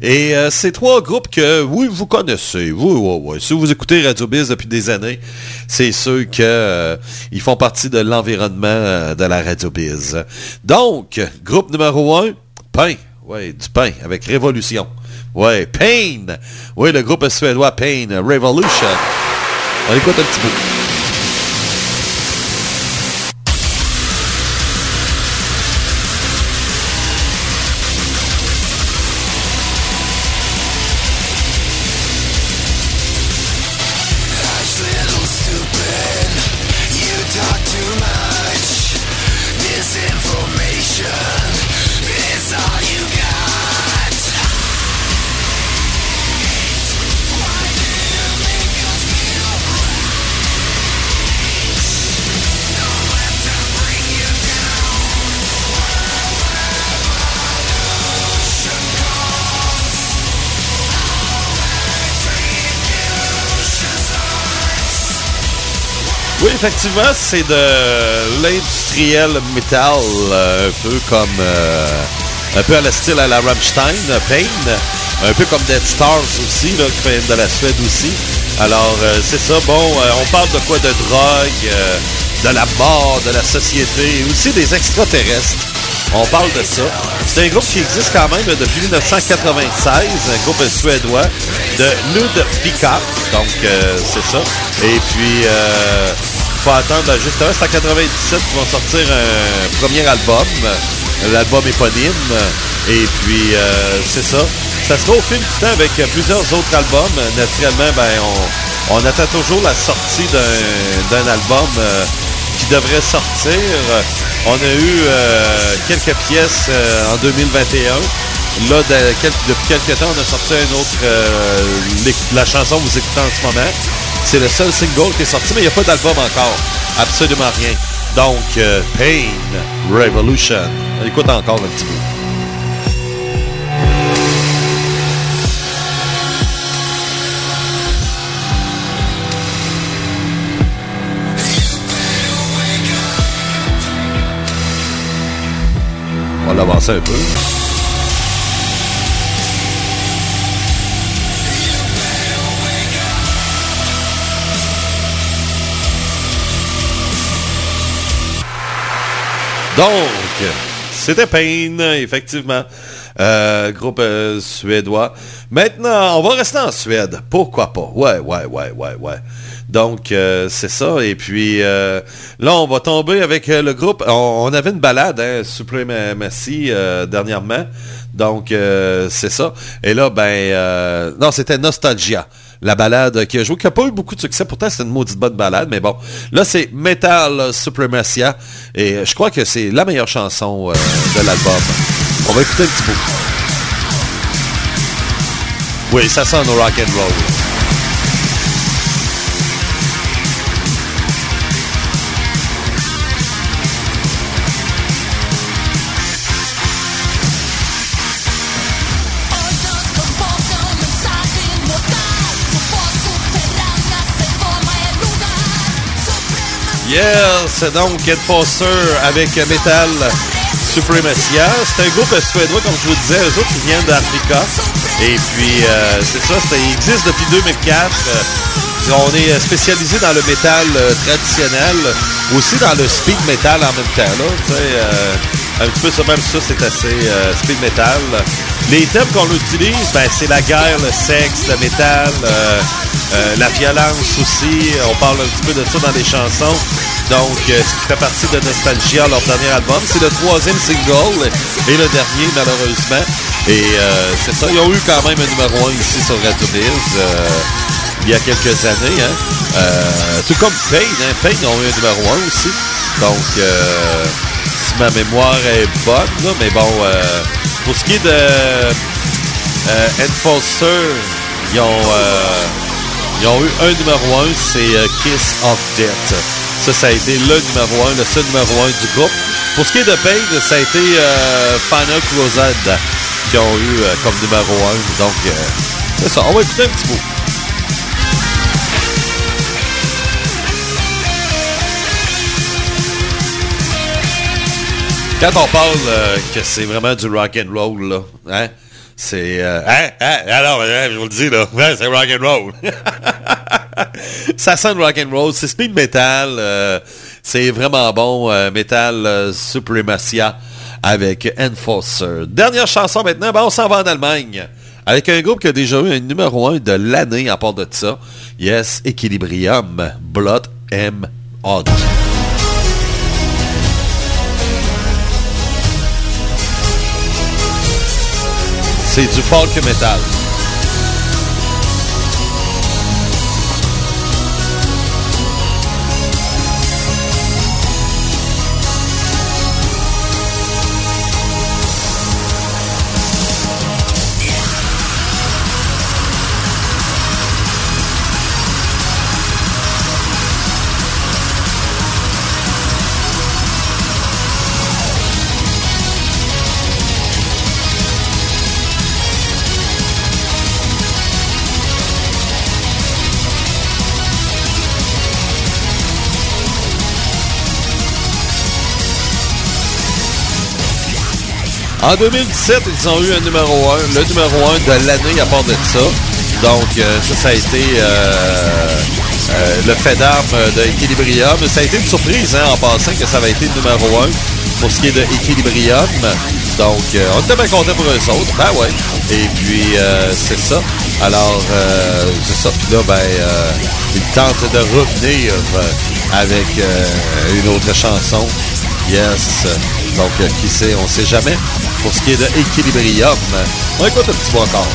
Et euh, c'est trois groupes que, oui, vous connaissez. Oui, oui, oui. Si vous écoutez Radio Biz depuis des années, c'est sûr que euh, font partie de l'environnement euh, de la Radio Biz. Donc, groupe numéro un, Pain. Oui, du pain avec Révolution. Ouais, Pain. Oui, le groupe suédois Pain, Revolution. On écoute un petit effectivement, c'est de l'industriel metal, euh, un peu comme... euh, un peu à la style à la Rammstein, euh, Pain. Un peu comme Dead Stars aussi, là, qui fait de la Suède aussi. Alors, c'est ça. Bon, on parle de quoi? De drogue, de la mort, de la société, aussi des extraterrestres. On parle de ça. C'est un groupe qui existe quand même depuis 1996, un groupe suédois de Ludvika. Donc, c'est ça. Et puis, faut attendre, justement, c'est en 97 qu'ils vont sortir un premier album, l'album éponyme. Et puis, euh, c'est ça. Ça sera au fil du temps avec plusieurs autres albums. Naturellement, ben, on, attend toujours la sortie d'un album euh, qui devrait sortir. On a eu euh, quelques pièces en 2021. Là, depuis quelques temps, on a sorti un autre, la chanson que vous écoutez en ce moment. C'est le seul single qui est sorti, mais il n'y a pas d'album encore. Absolument rien. Donc, euh, Pain Revolution. On écoute encore un petit peu. On va l'avancer un peu. Donc, c'était Pain, effectivement. Euh, groupe euh, suédois. Maintenant, on va rester en Suède. Pourquoi pas? Ouais, ouais, ouais, ouais, ouais. Donc, euh, c'est ça. Et puis, là, on va tomber avec le groupe. On, avait une balade, hein, Supremacy, dernièrement. Donc, c'est ça. Et là, ben... non, c'était Nostalgia. La balade qui a joué, qui n'a pas eu beaucoup de succès. Pourtant, c'est une maudite bonne balade. Mais bon, là, c'est Metal Supremacia. Et je crois que c'est la meilleure chanson euh, de l'album. On va écouter un petit peu. Oui, ça sonne au rock and roll. Yes, donc Enforcer avec Metal Supremacia. C'est un groupe suédois, comme je vous disais, eux autres qui viennent d'Africa. Et puis, euh, c'est ça, c'est- il existe depuis 2004. Euh, on est spécialisé dans le métal euh, traditionnel, aussi dans le speed metal en même temps. Là, euh, un petit peu ça, même ça, c'est assez euh, speed metal. Les thèmes qu'on utilise, ben, c'est la guerre, le sexe, le métal, euh, euh, la violence aussi. On parle un petit peu de ça dans les chansons. Donc, euh, ce qui fait partie de Nostalgia, leur dernier album. C'est le troisième single et le dernier, malheureusement. Et c'est ça, ils ont eu quand même un numéro 1 ici sur Radio Biz il y a quelques années. Hein. Tout comme Pain, hein. Pain ont eu un numéro 1 aussi. Donc, ma mémoire est bonne, mais bon, euh, pour ce qui est de euh, Enforcer, ils ont, euh, ils ont eu un numéro 1, c'est euh, Kiss of Death. Ça, ça a été le numéro 1, le seul numéro 1 du groupe. Pour ce qui est de Pain, ça a été Final Crusade qui ont eu comme numéro 1. Donc, c'est ça. On va écouter un petit bout. Quand on parle euh, que c'est vraiment du rock and roll, là, hein, c'est... euh, hein, hein, alors, hein, je vous le dis, là, ouais, c'est rock and roll. ça sonne rock and roll, c'est speed metal, euh, c'est vraiment bon, euh, metal supremacia avec Enforcer. Dernière chanson maintenant, ben, on s'en va en Allemagne. Avec un groupe qui a déjà eu un numéro 1 de l'année à part de ça. Yes, Equilibrium, Blood M. Odd. C'est du folk metal. En 2017, ils ont eu un numéro 1, le numéro 1 de l'année à part de ça. Donc, euh, ça, ça a été euh, euh, le fait d'armes de Equilibrium. Ça a été une surprise, hein, en passant, que ça avait été le numéro 1 pour ce qui est de Equilibrium. Donc, on était bien contents pour eux autres. Ben ouais. Et puis, c'est ça. Alors, c'est ça. Puis là, ben, ils tentent de revenir avec une autre chanson. Yes. Donc, euh, qui sait, on sait jamais. Pour ce qui est de Equilibrium, on écoute un petit bout encore.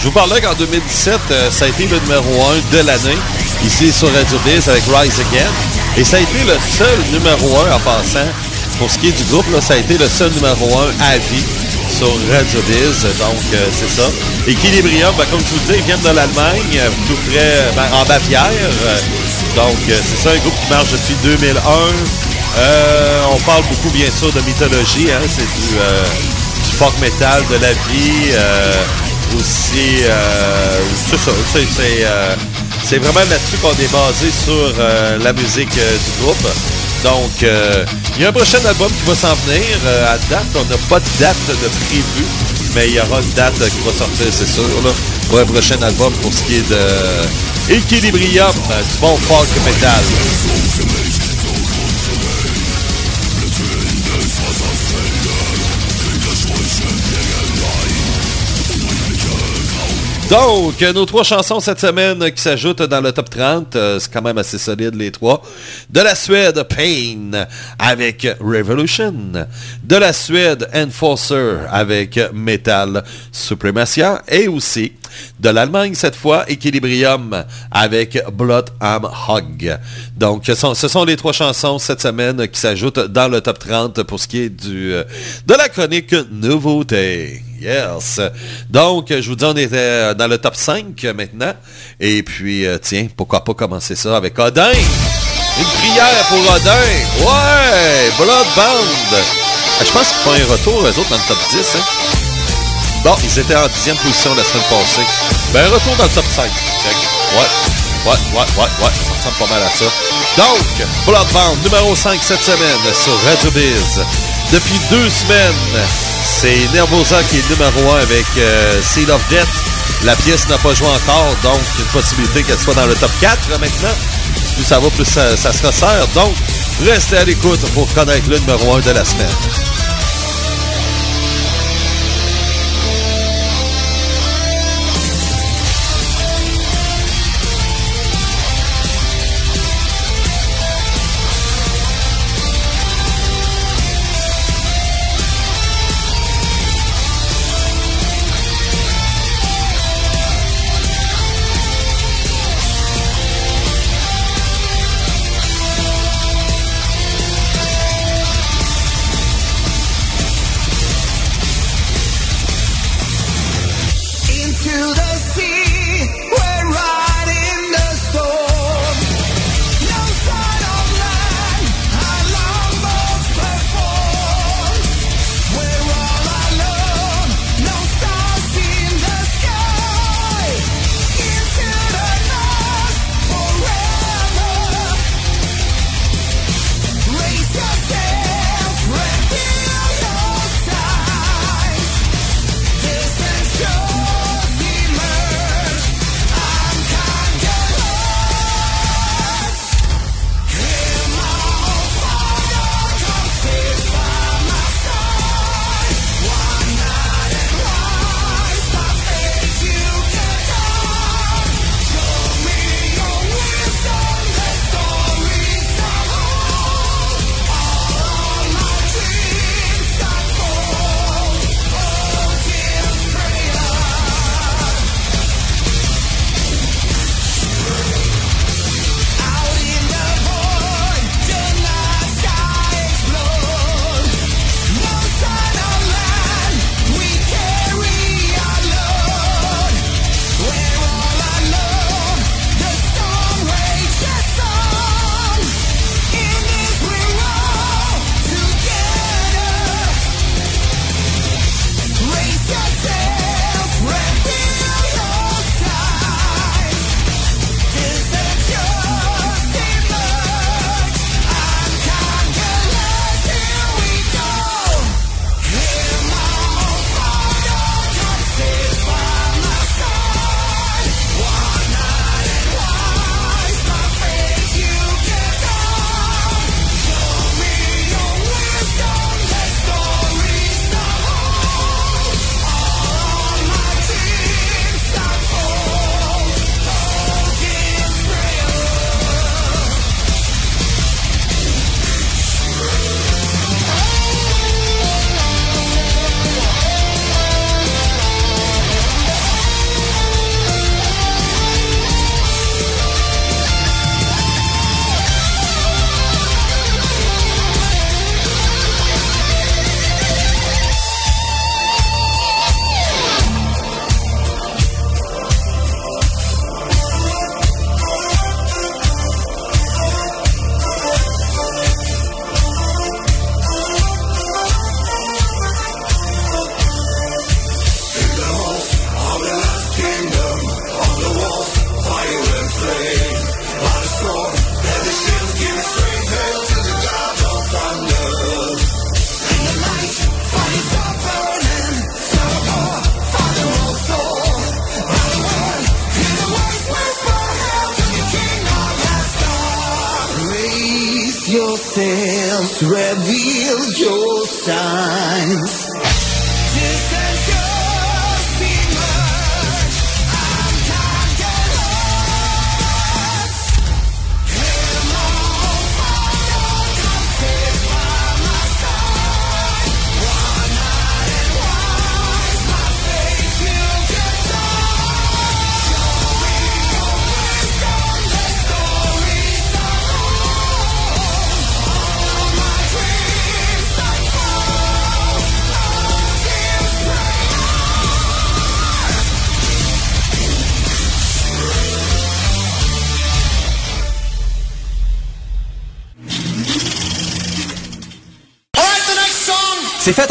Je vous parlais qu'en 2017, euh, ça a été le numéro 1 de l'année, ici sur Radio Biz avec Rise Again. Et ça a été le seul numéro 1 en passant. Pour ce qui est du groupe, ça a été le seul numéro 1 à vie sur Radio Biz. Donc, euh, c'est ça. Equilibrium, ben, comme je vous le disais, ils viennent de l'Allemagne, euh, tout près, ben, en Bavière. Donc, c'est ça, un groupe qui marche depuis 2001. Euh, on parle beaucoup, bien sûr, de mythologie. Hein, c'est du, du folk metal, de la vie. Aussi, euh, c'est c'est, euh, vraiment là-dessus qu'on est basé sur euh, la musique du groupe. Donc, il y a un prochain album qui va s'en venir. À date, on n'a pas de date de prévu, mais il y aura une date qui va sortir, c'est sûr, pour un prochain album pour ce qui est de Equilibrium, du bon folk metal. Donc, nos trois chansons cette semaine qui s'ajoutent dans le top 30, euh, c'est quand même assez solide les trois. De la Suède, Pain avec Revolution. De la Suède, Enforcer avec Metal Supremacia. Et aussi de l'Allemagne cette fois, Equilibrium avec Blood Am Hog. Donc, ce sont, les trois chansons cette semaine qui s'ajoutent dans le top 30 pour ce qui est euh, de la chronique Nouveauté. Yes. Donc, je vous dis, on était euh, dans le top 5 maintenant. Et puis, euh, tiens, pourquoi pas commencer ça avec Odin? Une prière pour Odin. Ouais, Bloodbound. Euh, Je pense qu'ils font un retour, eux autres, dans le top 10. Hein? Bon, ils étaient en dixième position la semaine passée. Ben, retour dans le top 5. Check. Ouais. Ouais, ouais, ouais, ouais. Ça ressemble pas mal à ça. Donc, Bloodbound, numéro 5 cette semaine sur Radio Biz. Depuis deux semaines, c'est Nervosa qui est numéro 1 avec euh, Seal of Death. La pièce n'a pas joué encore, donc une possibilité qu'elle soit dans le top 4 maintenant. Plus ça va, plus ça, ça se resserre. Donc, restez à l'écoute pour connaître le numéro 1 de la semaine.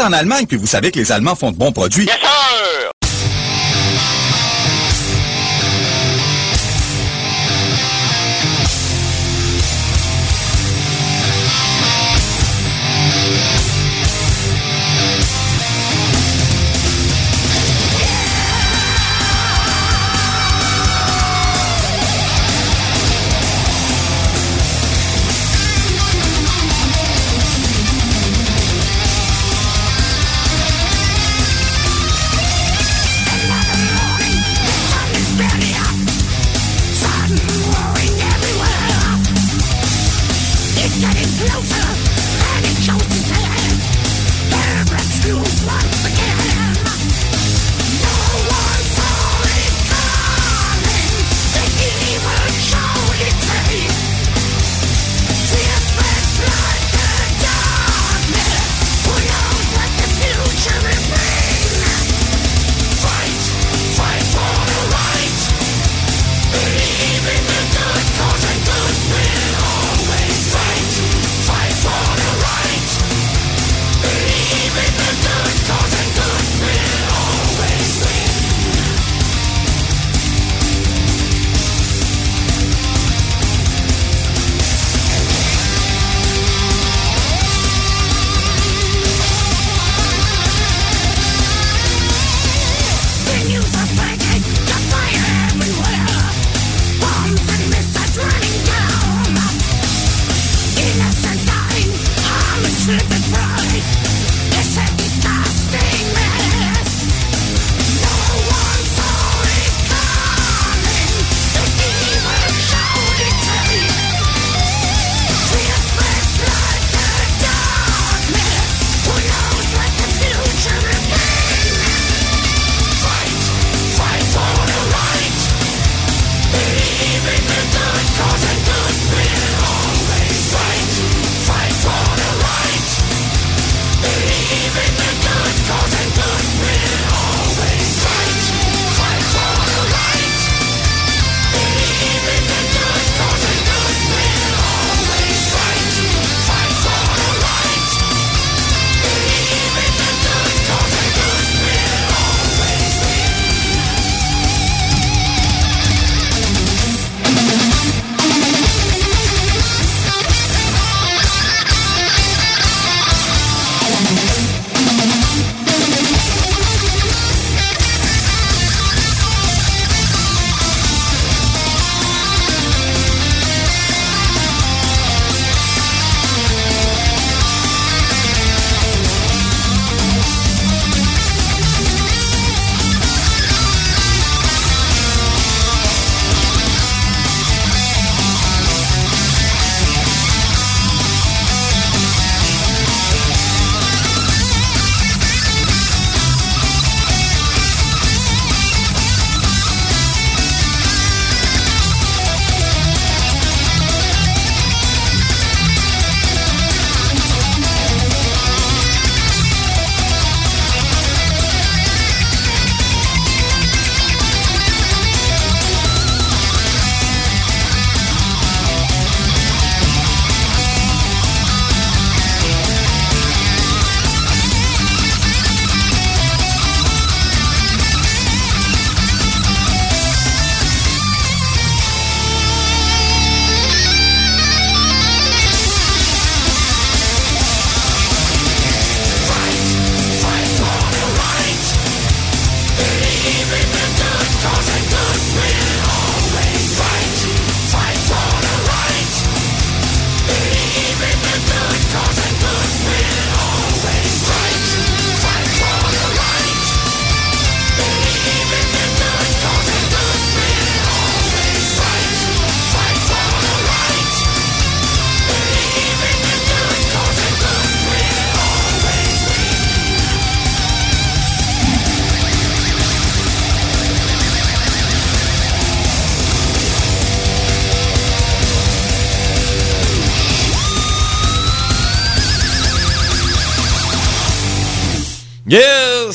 Fait en Allemagne, puis vous savez que les Allemands font de bons produits.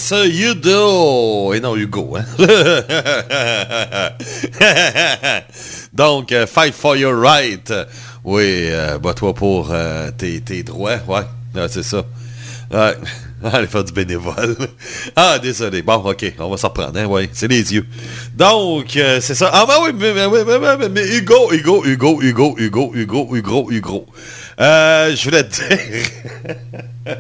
Yes, you do. Et non, Hugo, hein? Donc, euh, fight for your right. Oui, euh, bats-toi pour euh, tes, droits, ouais. C'est ça. Ouais. Aller faire du bénévole. Ah, désolé. Bon, ok, on va s'en reprendre, hein, ouais, c'est les yeux. Donc, euh, c'est ça. Ah, bah oui, mais, mais, mais, mais Hugo, Hugo, Hugo, Hugo, Hugo, Hugo, Hugo, Hugo. Euh, je voulais te dire...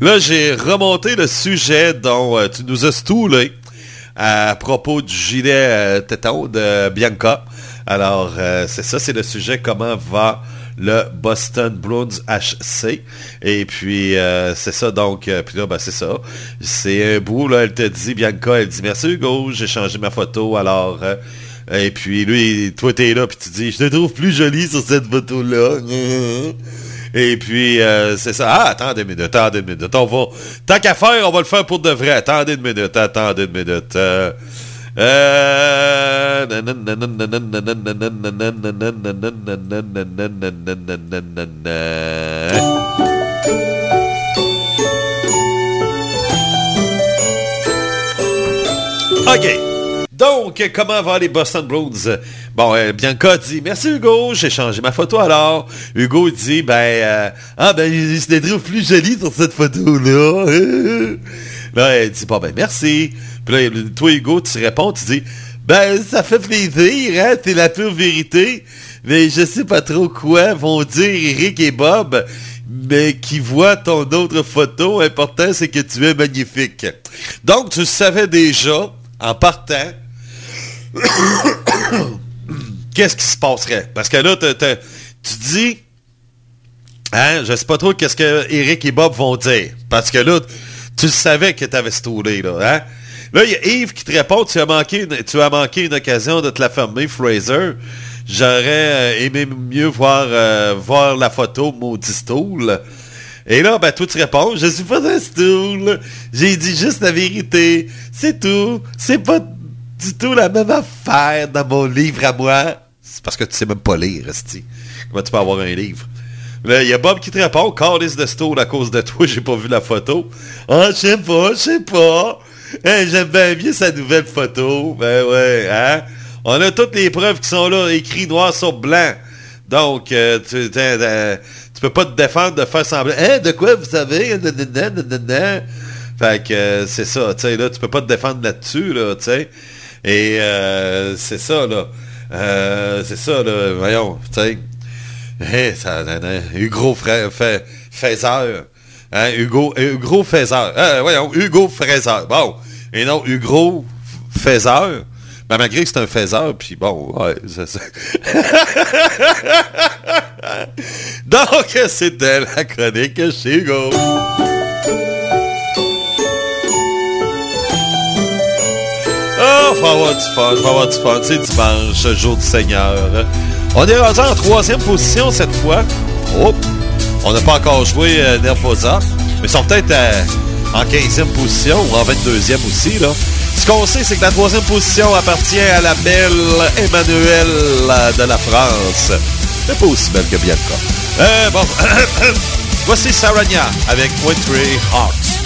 Là, j'ai remonté le sujet dont euh, tu nous as stoulé à propos du gilet euh, téton de Bianca. Alors, euh, c'est ça, c'est le sujet comment va le Boston Bruins HC. Et puis, euh, c'est ça, donc, puis là, ben, c'est ça. C'est un bout, là, elle te dit, Bianca, elle dit, merci Hugo, j'ai changé ma photo, alors... et puis, lui, toi, t'es là, puis tu dis, je te trouve plus jolie sur cette photo-là. Et puis, euh, c'est ça. Ah, attendez une minute, attendez une minute. On va... Tant qu'à faire, on va le faire pour de vrai. Attendez une minute, attendez une minute. Euh... Euh... OK. Donc, comment va les Boston Bruins? Bon, euh, Bianca dit, merci Hugo, j'ai changé ma photo alors. Hugo dit, ben, euh, ah ben, je te trouve plus jolie sur cette photo-là. là, elle dit, bon ben, merci. Puis là, toi Hugo, tu réponds, tu dis, ben, ça fait plaisir, hein, c'est la pure vérité. Mais je sais pas trop quoi vont dire Eric et Bob, mais qui voient ton autre photo. Important, c'est que tu es magnifique. Donc, tu savais déjà, en partant, qu'est-ce qui se passerait? Parce que là, tu dis, hein, je sais pas trop qu'est-ce que Eric et Bob vont dire. Parce que là, tu savais que t'avais stoulé, là, hein? Là, il y a Yves qui te répond, tu as manqué une, tu as manqué une occasion de te la fermer, Fraser. J'aurais euh, aimé mieux voir, euh, voir la photo, maudit stool. Et là, ben, toi, tu réponds, je suis pas un stool. J'ai dit juste la vérité. C'est tout. C'est pas du tout la même affaire dans mon livre à moi. C'est parce que tu sais même pas lire, Esti. Comment tu peux avoir un livre? Là, il y a Bob qui te répond, Call de stool à cause de toi, j'ai pas vu la photo. Ah, je sais pas, je sais pas. Hein, J'aime bien mieux sa nouvelle photo. Ben ouais, hein? On a toutes les preuves qui sont là, écrites noir sur blanc. Donc, euh, tu, t'as- tu peux pas te défendre de faire semblant. Hein, de quoi vous savez? Fait que euh, c'est ça, tu sais, là, tu peux pas te défendre là-dessus, là, tu sais. Et euh, c'est ça, là. Euh, c'est ça, là, voyons, tu sais. Hugo Fra- Fraiseur. Hein, Hugo, Hugo Fraiseur. Euh, voyons, Hugo Fraiseur. Bon. Et non, Hugo Faiseur. Ben, malgré que c'est un faiseur, puis bon, ouais, c'est ça. Donc, c'était la chronique chez Hugo. Avoir du fun, faut avoir du fun. C'est dimanche, jour du Seigneur. On est rendu en troisième position cette fois. Oh, on n'a pas encore joué euh, Nervosa, mais ils sont peut-être euh, en 15e position ou en 22e aussi. Là. Ce qu'on sait, c'est que la troisième position appartient à la belle Emmanuelle euh, de la France. C'est pas aussi belle que Bianca. Euh, bon, voici Sarania avec Wintry Hawks.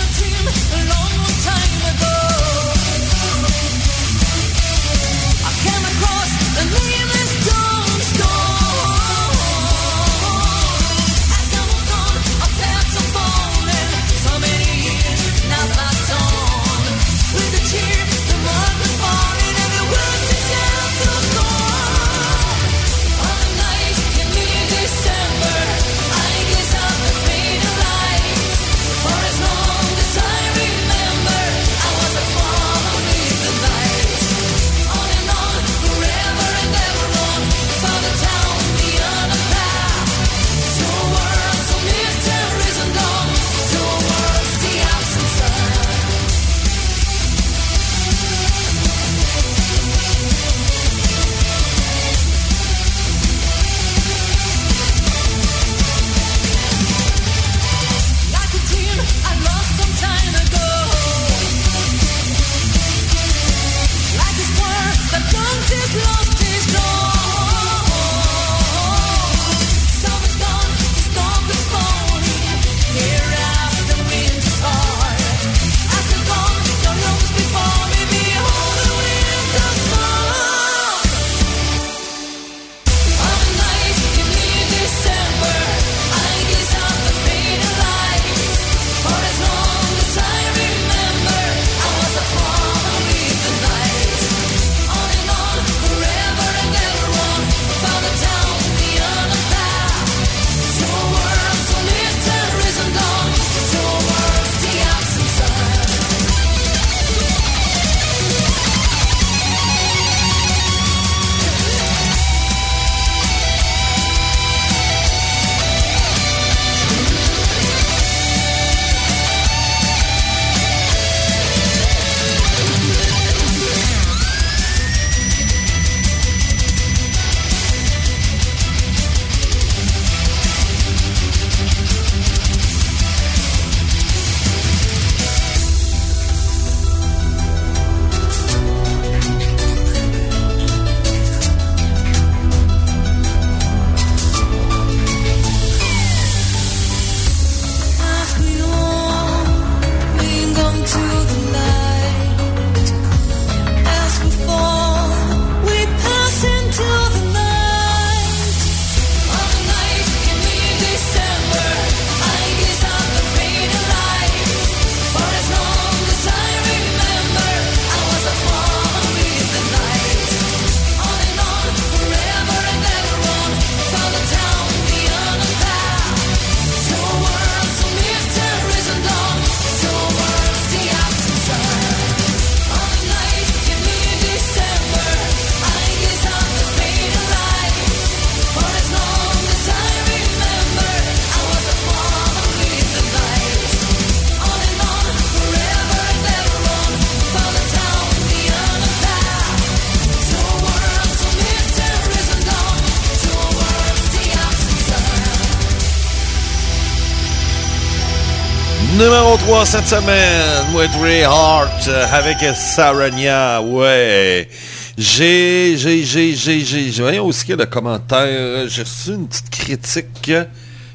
Numéro 3 cette semaine, with Ray Hart, euh, avec Sarania, ouais. J'ai, j'ai, j'ai, j'ai, j'ai, j'ai, aussi qu'il y a le commentaire, j'ai reçu une petite critique.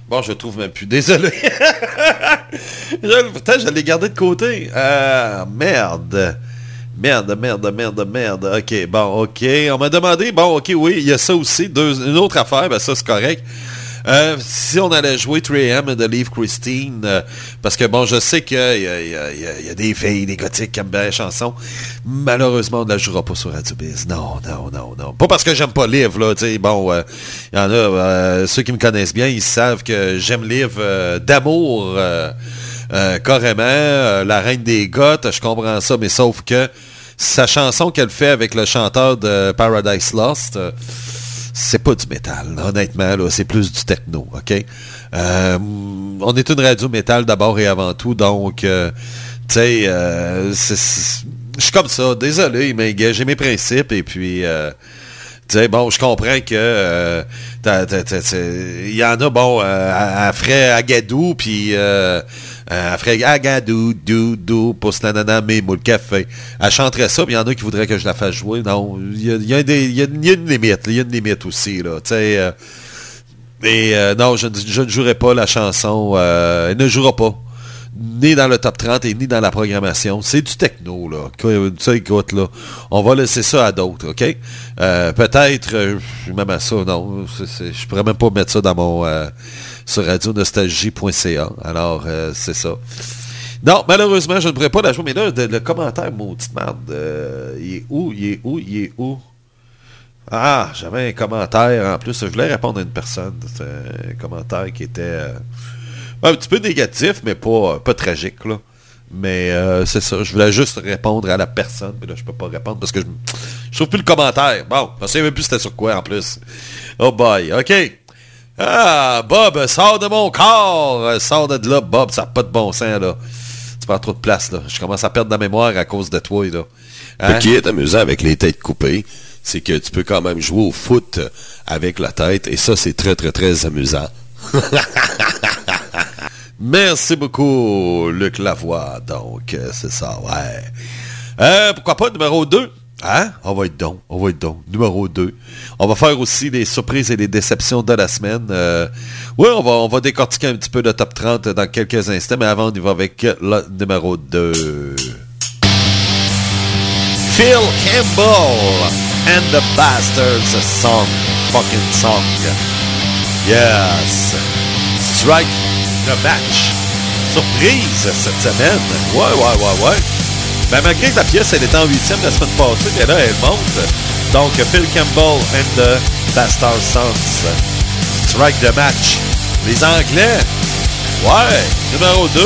Bon, je trouve même plus, désolé. putain, je l'ai gardé de côté. Euh, merde. Merde, merde, merde, merde. OK, bon, OK. On m'a demandé, bon, OK, oui, il y a ça aussi. Une autre affaire, ben ça, c'est correct. Euh, si on allait jouer 3M de Leave Christine, euh, parce que bon, je sais qu'il y, a- des filles, des gothiques qui aiment bien la chanson. Malheureusement, on ne la jouera pas sur Radio Biz. Non, non, non, non. Pas parce que j'aime pas Liv, là. Tu sais, bon, euh, il y en a, ceux qui me connaissent bien, ils savent que j'aime Liv euh, d'amour. carrément, la reine des Goths, je comprends ça, mais sauf que sa chanson qu'elle fait avec le chanteur de Paradise Lost, c'est pas du métal, honnêtement, c'est plus du techno, OK? Euh, on est une radio métal d'abord et avant tout, donc, euh, tu sais, euh, je suis comme ça, désolé, mais j'ai mes principes, et puis... tu bon, je comprends que il y en a, bon, euh, elle ferait Agadou, puis euh, euh, elle ferait Agadou, dou, dou, pousse la nana, mais moule café. Elle chanterait ça, puis il y en a qui voudraient que je la fasse jouer. Non, il y a, y a y a- une limite, il y a une limite aussi, là, tu sais. euh, et euh, non, je, ne- jouerai pas la chanson, elle ne jouera pas. Ni dans le top 30 et ni dans la programmation. C'est du techno, là. Ça, écoute, là. On va laisser ça à d'autres, OK? Peut-être, euh, même à ça, non. je pourrais même pas mettre ça dans mon... sur radionostalgie.ca. Alors, euh, c'est ça. Non, malheureusement, je ne pourrais pas la jouer. Mais là, le commentaire, maudite merde, euh, il est où? Il est où? Il est où? Ah, j'avais un commentaire en plus. Je voulais répondre à une personne. C'est un commentaire qui était euh, un petit peu négatif, mais pas, pas tragique. Là. Mais euh, c'est ça. Je voulais juste répondre à la personne. Mais là, je peux pas répondre parce que je, je trouve plus le commentaire. Bon, je même plus c'était sur quoi en plus. Oh boy, OK. Ah, Bob, sors de mon corps. Sors de là, Bob. Ça n'a pas de bon sens, là. Tu prends trop de place, là. Je commence à perdre la mémoire à cause de toi, là. Hein? Ce qui est amusant avec les têtes coupées, c'est que tu peux quand même jouer au foot avec la tête, et ça, c'est très, très, très amusant. Merci beaucoup, Luc Lavoie. Donc, euh, c'est ça, ouais. Euh, pourquoi pas numéro 2? Hein? On va être donc, on va être donc. Numéro 2. On va faire aussi les surprises et les déceptions de la semaine. Euh, oui, on va, on va décortiquer un petit peu le top 30 dans quelques instants, mais avant, on y va avec le numéro 2. Phil Campbell and the Bastards Song. Fucking song. Yes. Strike the match. Surprise cette semaine. Ouais, ouais, ouais, ouais. Ben, malgré que la pièce, elle était en huitième la semaine passée, mais là, elle monte. Donc, Phil Campbell and the Bastard Sons. Strike the match. Les Anglais. Ouais. Numéro 2.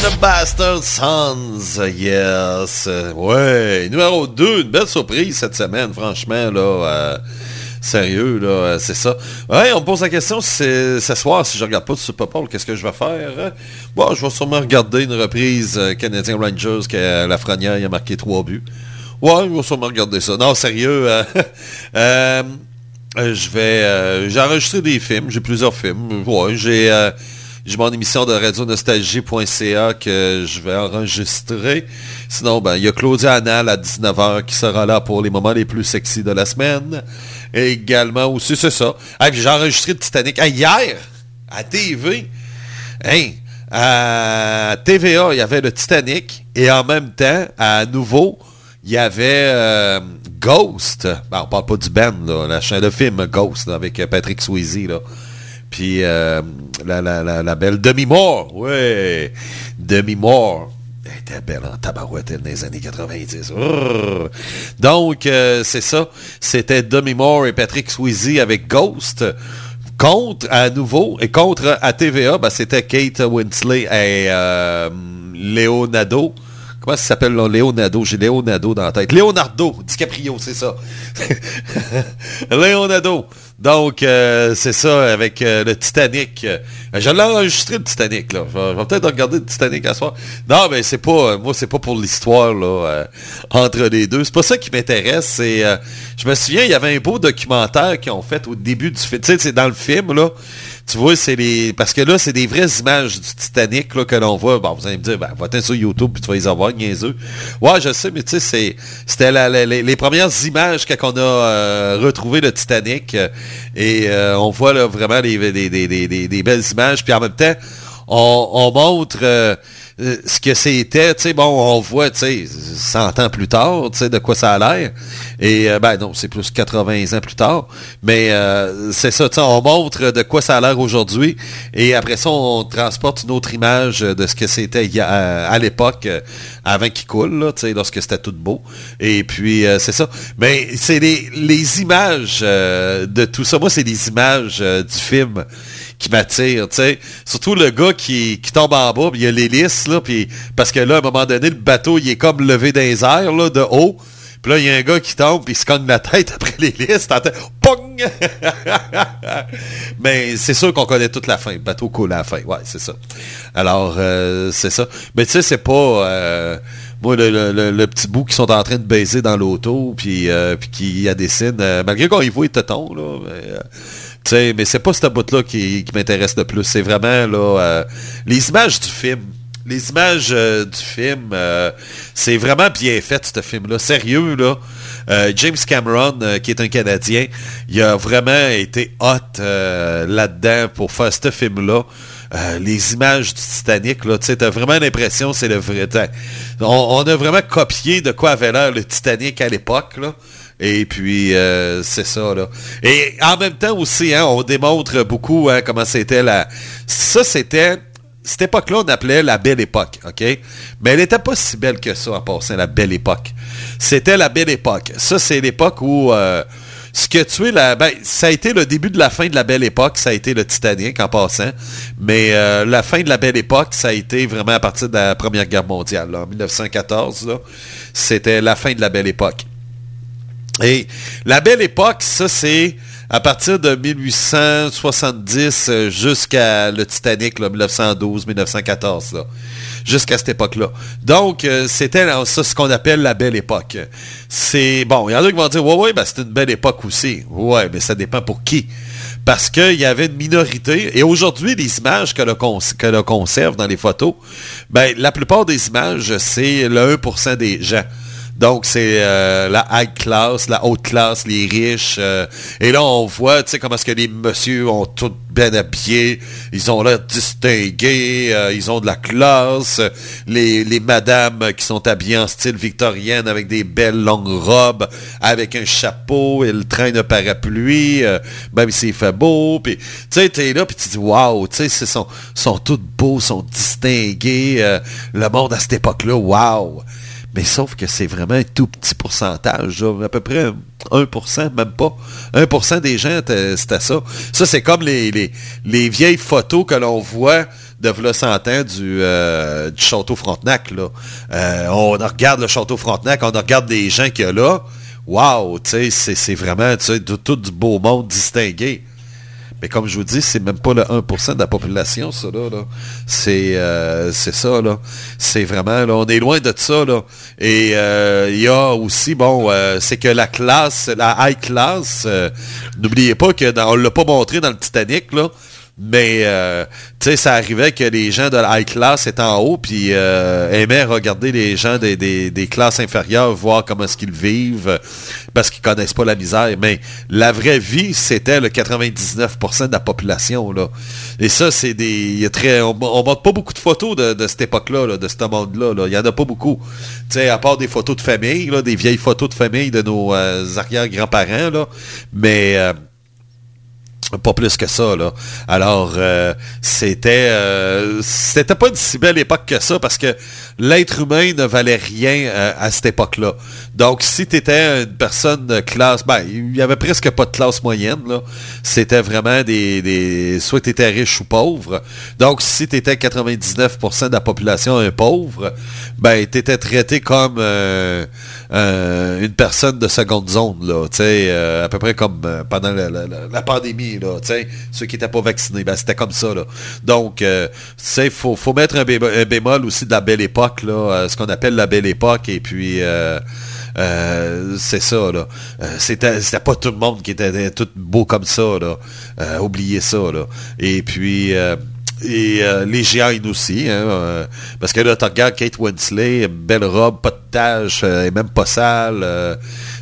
Blind Bastard Sons, yes. Ouais, numéro 2, une belle surprise cette semaine, franchement, là. euh, sérieux, là, euh, c'est ça. Ouais, on me pose la question, c'est ce soir, si je regarde pas de Super Bowl, qu'est-ce que je vais faire? Bon, je vais sûrement regarder une reprise euh, Canadien Rangers que euh, Lafrenière il a marqué trois buts. Ouais, je vais sûrement regarder ça. Non, sérieux, je vais... j'ai enregistré des films, j'ai plusieurs films. Ouais, j'ai... j'ai mon émission de radionostalgie.ca que je vais enregistrer. Sinon, ben, il y a Claudia Annal à 19h qui sera là pour les moments les plus sexy de la semaine. Également aussi, c'est ça. J'ai enregistré le Titanic. Hier, à TV, hein, à TVA, il y avait le Titanic. Et en même temps, à nouveau, il y avait euh, Ghost. Ben, on parle pas du band, là, la chaîne de film Ghost, avec euh, Patrick Swayze, là. Puis euh, la, la, la, belle Demi Moore, ouais, Demi Moore. Elle était belle en tabarouette dans les années 90. Urgh. Donc, euh, c'est ça. C'était Demi Moore et Patrick Swayze avec Ghost. Contre, à nouveau, et contre à TVA, ben, c'était Kate Winslet et euh, Leonardo. Comment ça s'appelle là? Leonardo? J'ai Leonardo dans la tête. Leonardo DiCaprio, c'est ça. Leonardo. Donc, euh, c'est ça, avec euh, le Titanic. Euh, je l'ai enregistré, le Titanic, là. Je vais, peut-être regarder le Titanic à soir. Non, mais c'est pas, moi, c'est pas pour l'histoire, là, entre les deux. C'est pas ça qui m'intéresse. Je me souviens, il y avait un beau documentaire qu'ils ont fait au début du film. Tu sais, c'est dans le film, là. Tu vois, c'est les, parce que là, c'est des vraies images du Titanic, là, que l'on voit. Bon, vous allez me dire, ben, va sur YouTube, puis tu vas les avoir, niaiseux. Ouais, je sais, mais tu sais, c'était les, les premières images quand on a euh, retrouvé le Titanic. et euh, on voit là, vraiment des, des, des- des belles images. Puis en même temps, on, on montre euh, euh, ce que c'était. Tu sais, bon, on voit, tu sais, 100 ans plus tard, tu sais, de quoi ça a l'air. Et, euh, ben non, c'est plus 80 ans plus tard. Mais euh, c'est ça, tu sais, on montre de quoi ça a l'air aujourd'hui. Et après ça, on transporte une autre image de ce que c'était à, l'époque, avant qu'il coule, tu sais, lorsque c'était tout beau. Et puis, c'est ça. Mais c'est les, les images de tout ça. Moi, c'est les images du film qui m'attirent, tu sais. Surtout le gars qui, qui tombe en bas, il y a l'hélice, là, puis parce que là, à un moment donné, le bateau, il est comme levé dans les airs, là, de haut. Puis là, il y a un gars qui tombe, puis il se cogne la tête après l'hélice, t'entends « Pong! » Mais c'est sûr qu'on connaît toute la fin. Le bateau coule à la fin. Ouais, c'est ça. Alors, euh, c'est ça. Mais tu sais, c'est pas... euh, moi, le, le- petit bout qui sont en train de baiser dans l'auto, puis euh, puis qui a dessine, euh, malgré qu'on y voit les tétons, là, mais, euh, tu sais, mais c'est pas ce bout-là qui, m'intéresse le plus. C'est vraiment là euh, les images du film. Les images euh, du film, euh, c'est vraiment bien fait, ce film-là. Sérieux, là. James Cameron, qui est un Canadien, il a vraiment été hot là-dedans pour faire ce film-là. Les images du Titanic, là, tu t'as vraiment l'impression c'est le vrai. On, on a vraiment copié de quoi avait l'air le Titanic à l'époque, là. Et puis, euh, c'est ça, là. Et en même temps aussi, hein, on démontre beaucoup hein, comment c'était la... Ça, c'était... Cette époque-là, on appelait la belle époque, OK? Mais elle n'était pas si belle que ça en passant, la belle époque. C'était la belle époque. Ça, c'est l'époque où... euh, ce qui a tué la... Ben, ça a été le début de la fin de la belle époque, ça a été le Titanic en passant. Mais euh, la fin de la belle époque, ça a été vraiment à partir de la Première Guerre mondiale. là, en 1914, là, c'était la fin de la belle époque. Et la belle époque, ça c'est à partir de 1870 euh, jusqu'à le Titanic, là, 1912, 1914, là, jusqu'à cette époque-là. Donc, euh, c'était ça ce qu'on appelle la belle époque. C'est bon, il y en a qui vont dire, ouais, ouais, ben, c'est une belle époque aussi. Ouais, mais ça dépend pour qui. Parce qu'il y avait une minorité. Et aujourd'hui, les images que l'on cons- que l'on conserve dans les photos, ben, la plupart des images, c'est le 1% des gens. Donc, c'est euh, la high class, la haute classe, les riches. euh, et là, on voit, tu sais, comment est-ce que les messieurs ont tout bien habillé. Ils ont l'air distingués. euh, ils ont de la classe. Les, madames qui sont habillées en style victorienne avec des belles longues robes, avec un chapeau. Elles traînent un parapluie, euh, même s'il fait beau. Puis, tu sais, t'es là, puis tu dis, waouh, tu sais, ils sont, sont tous beaux, sont distingués. le monde à cette époque-là, waouh. Mais sauf que c'est vraiment un tout petit pourcentage, à peu près 1%, même pas. 1% des gens, c'était ça. Ça, c'est comme les, les, les vieilles photos que l'on voit de v'là 100 ans du, euh, du château Frontenac. Euh, on regarde le château Frontenac, on regarde des gens qu'il y a là. Sais, c'est, vraiment de- tout du beau monde distingué. Mais comme je vous dis, c'est même pas le 1% de la population, ça, là. là. C'est, euh, ça, là. C'est vraiment, là, on est loin de ça, là. Et euh, il y a aussi, bon, euh, c'est que la classe, la high class, euh, n'oubliez pas que dans, on l'a pas montré dans le Titanic, là. Mais, euh, tu sais, ça arrivait que les gens de la high class étaient en haut, puis euh, aimaient regarder les gens des, des, classes inférieures, voir comment est-ce qu'ils vivent, euh, parce qu'ils connaissent pas la misère. Mais la vraie vie, c'était le 99% de la population, là. Et ça, c'est des... y a très, on, on montre pas beaucoup de photos de, de cette époque-là, là, de ce monde-là. là. Il y en a pas beaucoup. Tu sais, à part des photos de famille, là, des vieilles photos de famille de nos euh, arrière-grands-parents, là. Mais... pas plus que ça, là. Alors, euh, c'était euh, c'était pas une si belle époque que ça parce que l'être humain ne valait rien euh, à cette époque-là. Donc, si tu étais une personne de classe, ben, il y avait presque pas de classe moyenne, là. C'était vraiment des, des soit tu étais riche ou pauvre. Donc, si tu étais 99% de la population un pauvre, ben, tu étais traité comme euh, une personne de seconde zone, là. Euh, à peu près comme euh, pendant la, la- la- pandémie, là. Ceux qui n'étaient pas vaccinés, ben, c'était comme ça, là. Donc, euh, il faut, faut mettre un, bémo- un bémol aussi de la belle époque, là, euh, ce qu'on appelle la belle époque, et puis... euh, c'est ça, là. Euh, c'était, pas tout le monde qui était, tout beau comme ça, là. Oubliez ça, là. Et puis... euh, et euh, les GI aussi, hein, euh, parce que là, tu regardes Kate Winslet, belle robe, pas de taches, euh, elle est même pas sale, euh,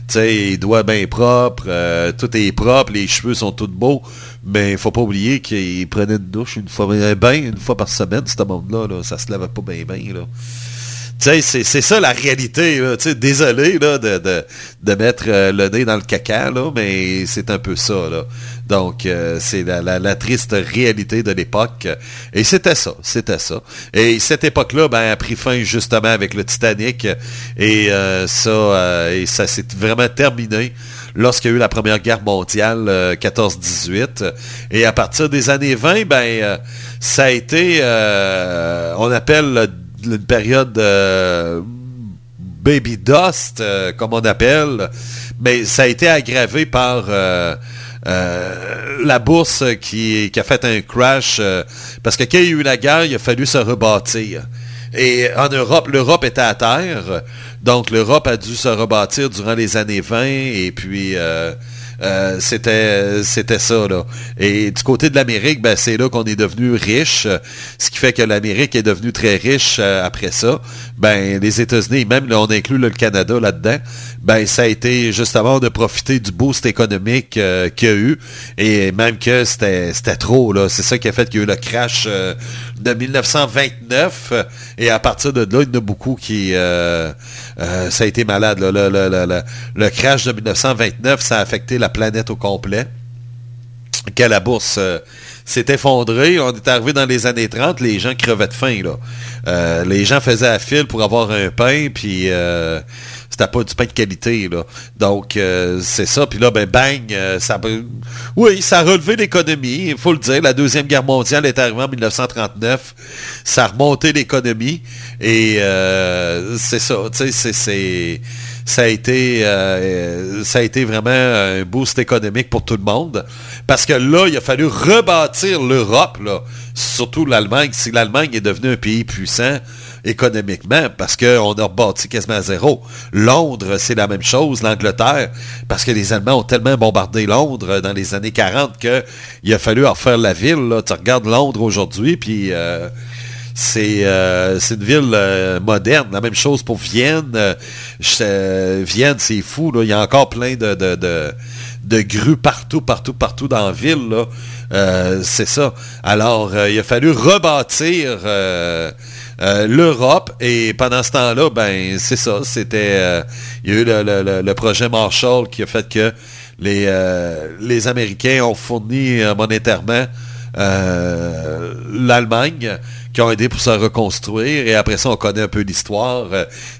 tu sais, les doigts bien propres, euh, tout est propre, les cheveux sont tous beaux, mais faut pas oublier qu'il prenait une douche une fois, un bain une fois par semaine, ce monde-là, là, ça se lavait pas bien bien. C'est, ça la réalité. Là. Désolé là, de, de, de mettre euh, le nez dans le caca, là, mais c'est un peu ça. Là. Donc, euh, c'est la, triste réalité de l'époque. Et c'était ça, c'était ça. Et cette époque-là ben, a pris fin justement avec le Titanic. Et euh, ça, euh, et ça s'est vraiment terminé lorsqu'il y a eu la Première Guerre mondiale, euh, 14-18. Et à partir des années 20, ben, ça a été, on appelle une période de baby dust, euh, comme on appelle, mais ça a été aggravé par euh, euh, la bourse qui, qui a fait un crash, euh, parce que quand il y a eu la guerre, il a fallu se rebâtir. Et en Europe, l'Europe était à terre, donc l'Europe a dû se rebâtir durant les années 20, et puis... euh, c'était c'était ça là. Et du côté de l'Amérique, ben c'est là qu'on est devenu riche, ce qui fait que l'Amérique est devenue très riche euh, après ça. Ben les États-Unis, même là, on inclut le Canada là-dedans, ben ça a été justement de profiter du boost économique euh, qu'il y a eu et même que c'était c'était trop là. C'est ça qui a fait qu'il y a eu le crash de 1929 euh, et à partir de là, il y en a beaucoup qui euh, ça a été malade. là. Le, le- le- le- crash de 1929, ça a affecté la planète au complet. Que la bourse euh, s'est effondrée. On est arrivé dans les années 30, les gens crevaient de faim. Là. Euh, les gens faisaient à fil pour avoir un pain, puis c'était pas du pain de qualité. Là. Donc, euh, c'est ça. Puis là, ben bang, euh, ça Oui, ça a relevé l'économie, il faut le dire. La Deuxième Guerre mondiale est arrivée en 1939. Ça a remonté l'économie. Et euh, c'est ça, tu sais, c'est- ça a été ça a été vraiment un boost économique pour tout le monde parce que là il a fallu rebâtir l'Europe surtout l'Allemagne si l'Allemagne est devenue un pays puissant économiquement parce qu'on a rebâti quasiment à zéro. Londres, c'est la même chose, l'Angleterre, parce que les Allemands ont tellement bombardé Londres dans les années 40 qu'il a fallu en refaire la ville. Tu regardes Londres aujourd'hui, puis euh, c'est euh, c'est une ville euh, moderne. La même chose pour Vienne. Vienne, c'est fou. Il y a encore plein de, de, de, grues partout, partout, partout dans la ville. C'est ça. Alors, il a fallu rebâtir euh, l'Europe et pendant ce temps-là, ben c'est ça. C'était euh, il y a eu le, projet Marshall qui a fait que les, euh, Américains ont fourni monétairement l'Allemagne, qui ont aidé pour se reconstruire. Et après ça, on connaît un peu l'histoire.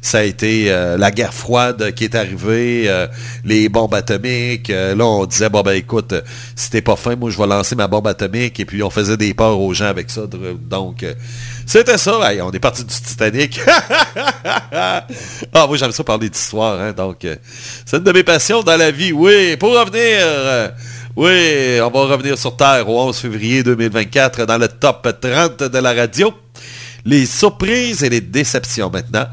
Ça a été la guerre froide qui est arrivée, les bombes atomiques. Là, on disait, bon ben écoute, si t'es pas fin, moi je vais lancer ma bombe atomique. Et puis on faisait des peurs aux gens avec ça. Donc, c'était ça. On est parti du Titanic. ah, moi j'aime ça parler d'histoire. Hein, donc, euh, c'est une de mes passions dans la vie. Oui, pour revenir... euh, oui, on va revenir sur Terre au 11 février 2024 dans le top 30 de la radio. Les surprises et les déceptions maintenant.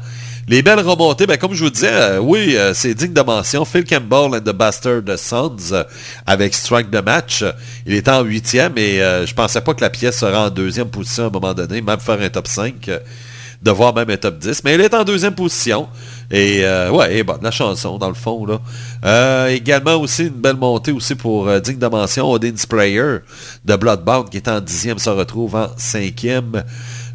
Les belles remontées, ben, comme je vous disais, euh, oui, euh, c'est digne de mention. Phil Campbell and the Bastard Sons euh, avec Strike the Match. Il est en huitième et je pensais pas que la pièce serait en deuxième position à un moment donné, même faire un top 5, euh, de voir même un top 10. Mais elle est en deuxième position. Et ouais, bonne, la chanson, dans le fond. là. Également aussi une belle montée aussi pour digne de mention, Odin Sprayer de Bloodbound qui est en dixième, se retrouve en cinquième.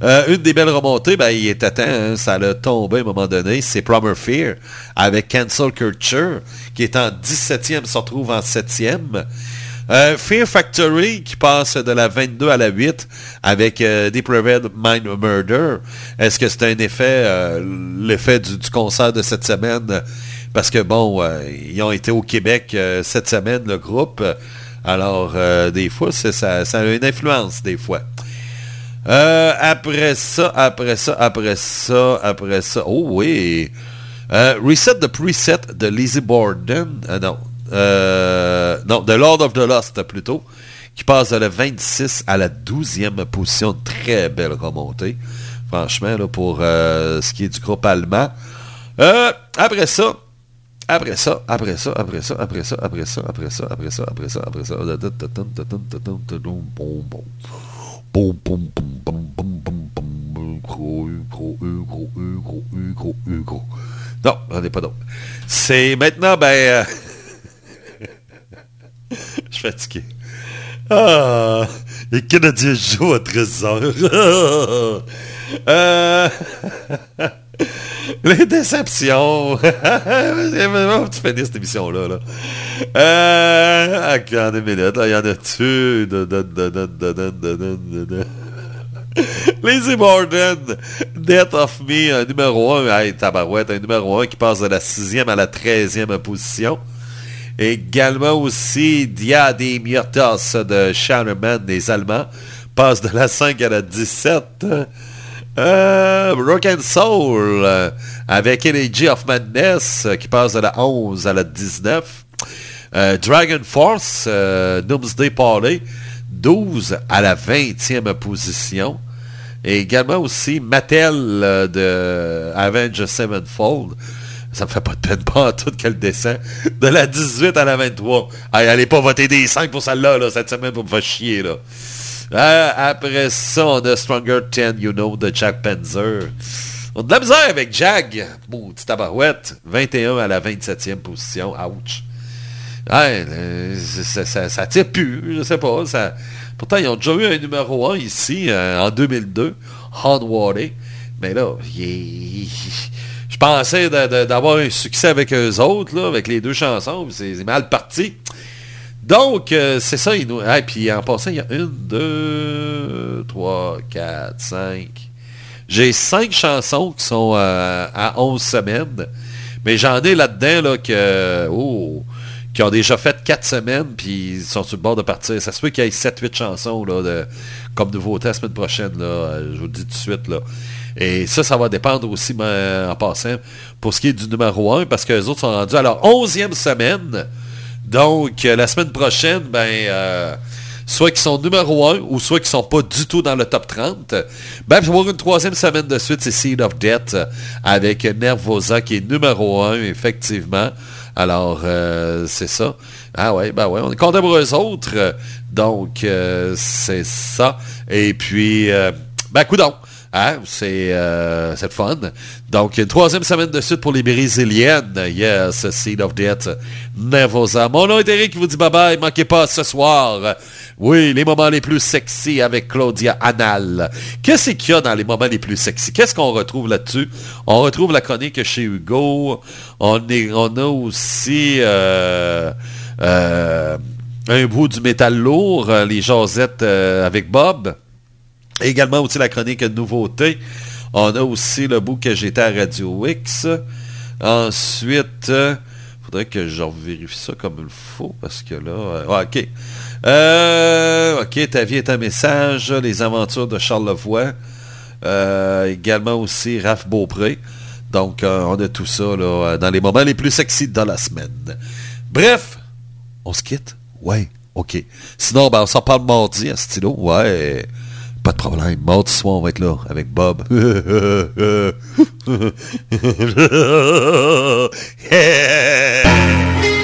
Euh, une des belles remontées, ben, il était temps, hein, ça l'a tombé à un moment donné, c'est Promer Fear avec Cancel Culture qui est en 17e, se retrouve en 7e. Euh, Fear Factory qui passe de la 22 à la 8 avec euh, Depraved Mind Murder. Est-ce que c'est un effet, euh, l'effet du, concert de cette semaine? Parce que bon, ils ont été au Québec cette semaine, le groupe. Alors, des fois, ça a une influence, des fois. Euh, après ça, après ça, après ça, après ça. Oh oui. Euh, Reset the Preset de Lizzie Borden. Euh, non. Euh, non, de Lord of the Lost plutôt. Qui passe de la 26 à la 12e position. Très belle remontée. Franchement, là, pour euh, ce qui est du groupe allemand. Euh, après ça. Après ça, après ça, après ça, après ça, après ça, après ça, après ça, après ça, après ça. Bon, bon. Gros U, gros U, gros U, gros U, gros U, gros. Non, j'en ai pas d'autre. C'est maintenant, ben... euh, Je suis fatigué. Ah, les Canadiens jouent à 13 heures. euh... Les déceptions. tu finis cette émission-là. Là. Euh, une minute. Il y en a-tu? Les Immortals, Death of Me, un numéro 1, hey, tabarouette, un numéro 1 qui passe de la 6e à la 13e position. Également aussi, Dia des Myrtas de Shatterman, des Allemands, passe de la 5 à la 17. Euh, Rock and Soul euh, avec Energy of Madness euh, qui passe de la 11 à la 19. Euh, Dragon Force, Doomsday Parley, 12 à la 20e position. Et également aussi Mattel de Avengers Sevenfold. Ça me fait pas de peine pas tout qu'elle descend. De la 18 à la 23. Hey, allez pas voter des 5 pour celle-là, là, cette semaine, pour me faire chier, là. Euh, après ça, on a Stronger 10, You Know, de Jack Panzer. On a de la misère avec Jag. Maudit tabarouette. 21 à la 27e position. Ouch. Euh, ça, ça, tire plus, je sais pas. Pourtant, ils ont déjà eu un numéro 1 ici, euh, en 2002, Hornwater. Mais là, je pensais d'avoir un succès avec eux autres, avec les deux chansons. c'est mal parti. Donc, euh, c'est ça. Il nous... puis en passant, il y a une, deux, trois, quatre, cinq. J'ai cinq chansons qui sont euh, à 11 semaines. Mais j'en ai là-dedans là, que, oh, qui ont déjà fait 4 semaines, puis ils sont sur le bord de partir. Ça se peut qu'il y ait 7-8 chansons là, comme nouveauté la semaine prochaine. Je vous le dis tout de suite. Là. Et ça, ça va dépendre aussi, ben, en passant, pour ce qui est du numéro 1, parce que les autres sont rendus à leur 11e semaine. Donc, euh, la semaine prochaine, ben, euh, soit qu'ils sont numéro 1 ou soit qu'ils sont pas du tout dans le top 30. Ben, pour une troisième semaine de suite, c'est Seed of Death euh, avec Nervosa qui est numéro 1, effectivement. Alors, c'est ça. Ah ouais, ben ouais, on est content pour eux autres. Donc, c'est ça. Et puis, ben, coudon. Hein, c'est euh, le fun. Donc, une troisième semaine de suite pour les Brésiliennes. Yes, Seed of Death. Nervosa. Mon nom est Eric qui vous dit bye-bye. Manquez pas ce soir. Oui, les moments les plus sexy avec Claudia Anal. Qu'est-ce qu'il y a dans les moments les plus sexy? Qu'est-ce qu'on retrouve là-dessus? On retrouve la chronique chez Hugo. On, est, on a aussi... euh, euh, un bout du métal lourd, les jasettes euh, avec Bob. Également aussi la chronique nouveauté. On a aussi le bout que j'étais à Radio X. Ensuite, il faudrait que je vérifie ça comme il faut parce que là... euh, OK. Euh, OK, ta vie est un message. Les aventures de Charles Levoix. Euh, également aussi Raph Beaupré. Donc, euh, on a tout ça là, euh, dans les moments les plus sexy de la semaine. Bref, on se quitte? Ouais, OK. Sinon, ben, on s'en parle mardi à stylo. Ouais, pas de problème. Mardi soir, on va être là avec Bob.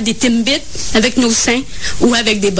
des Timbits avec nos seins ou avec des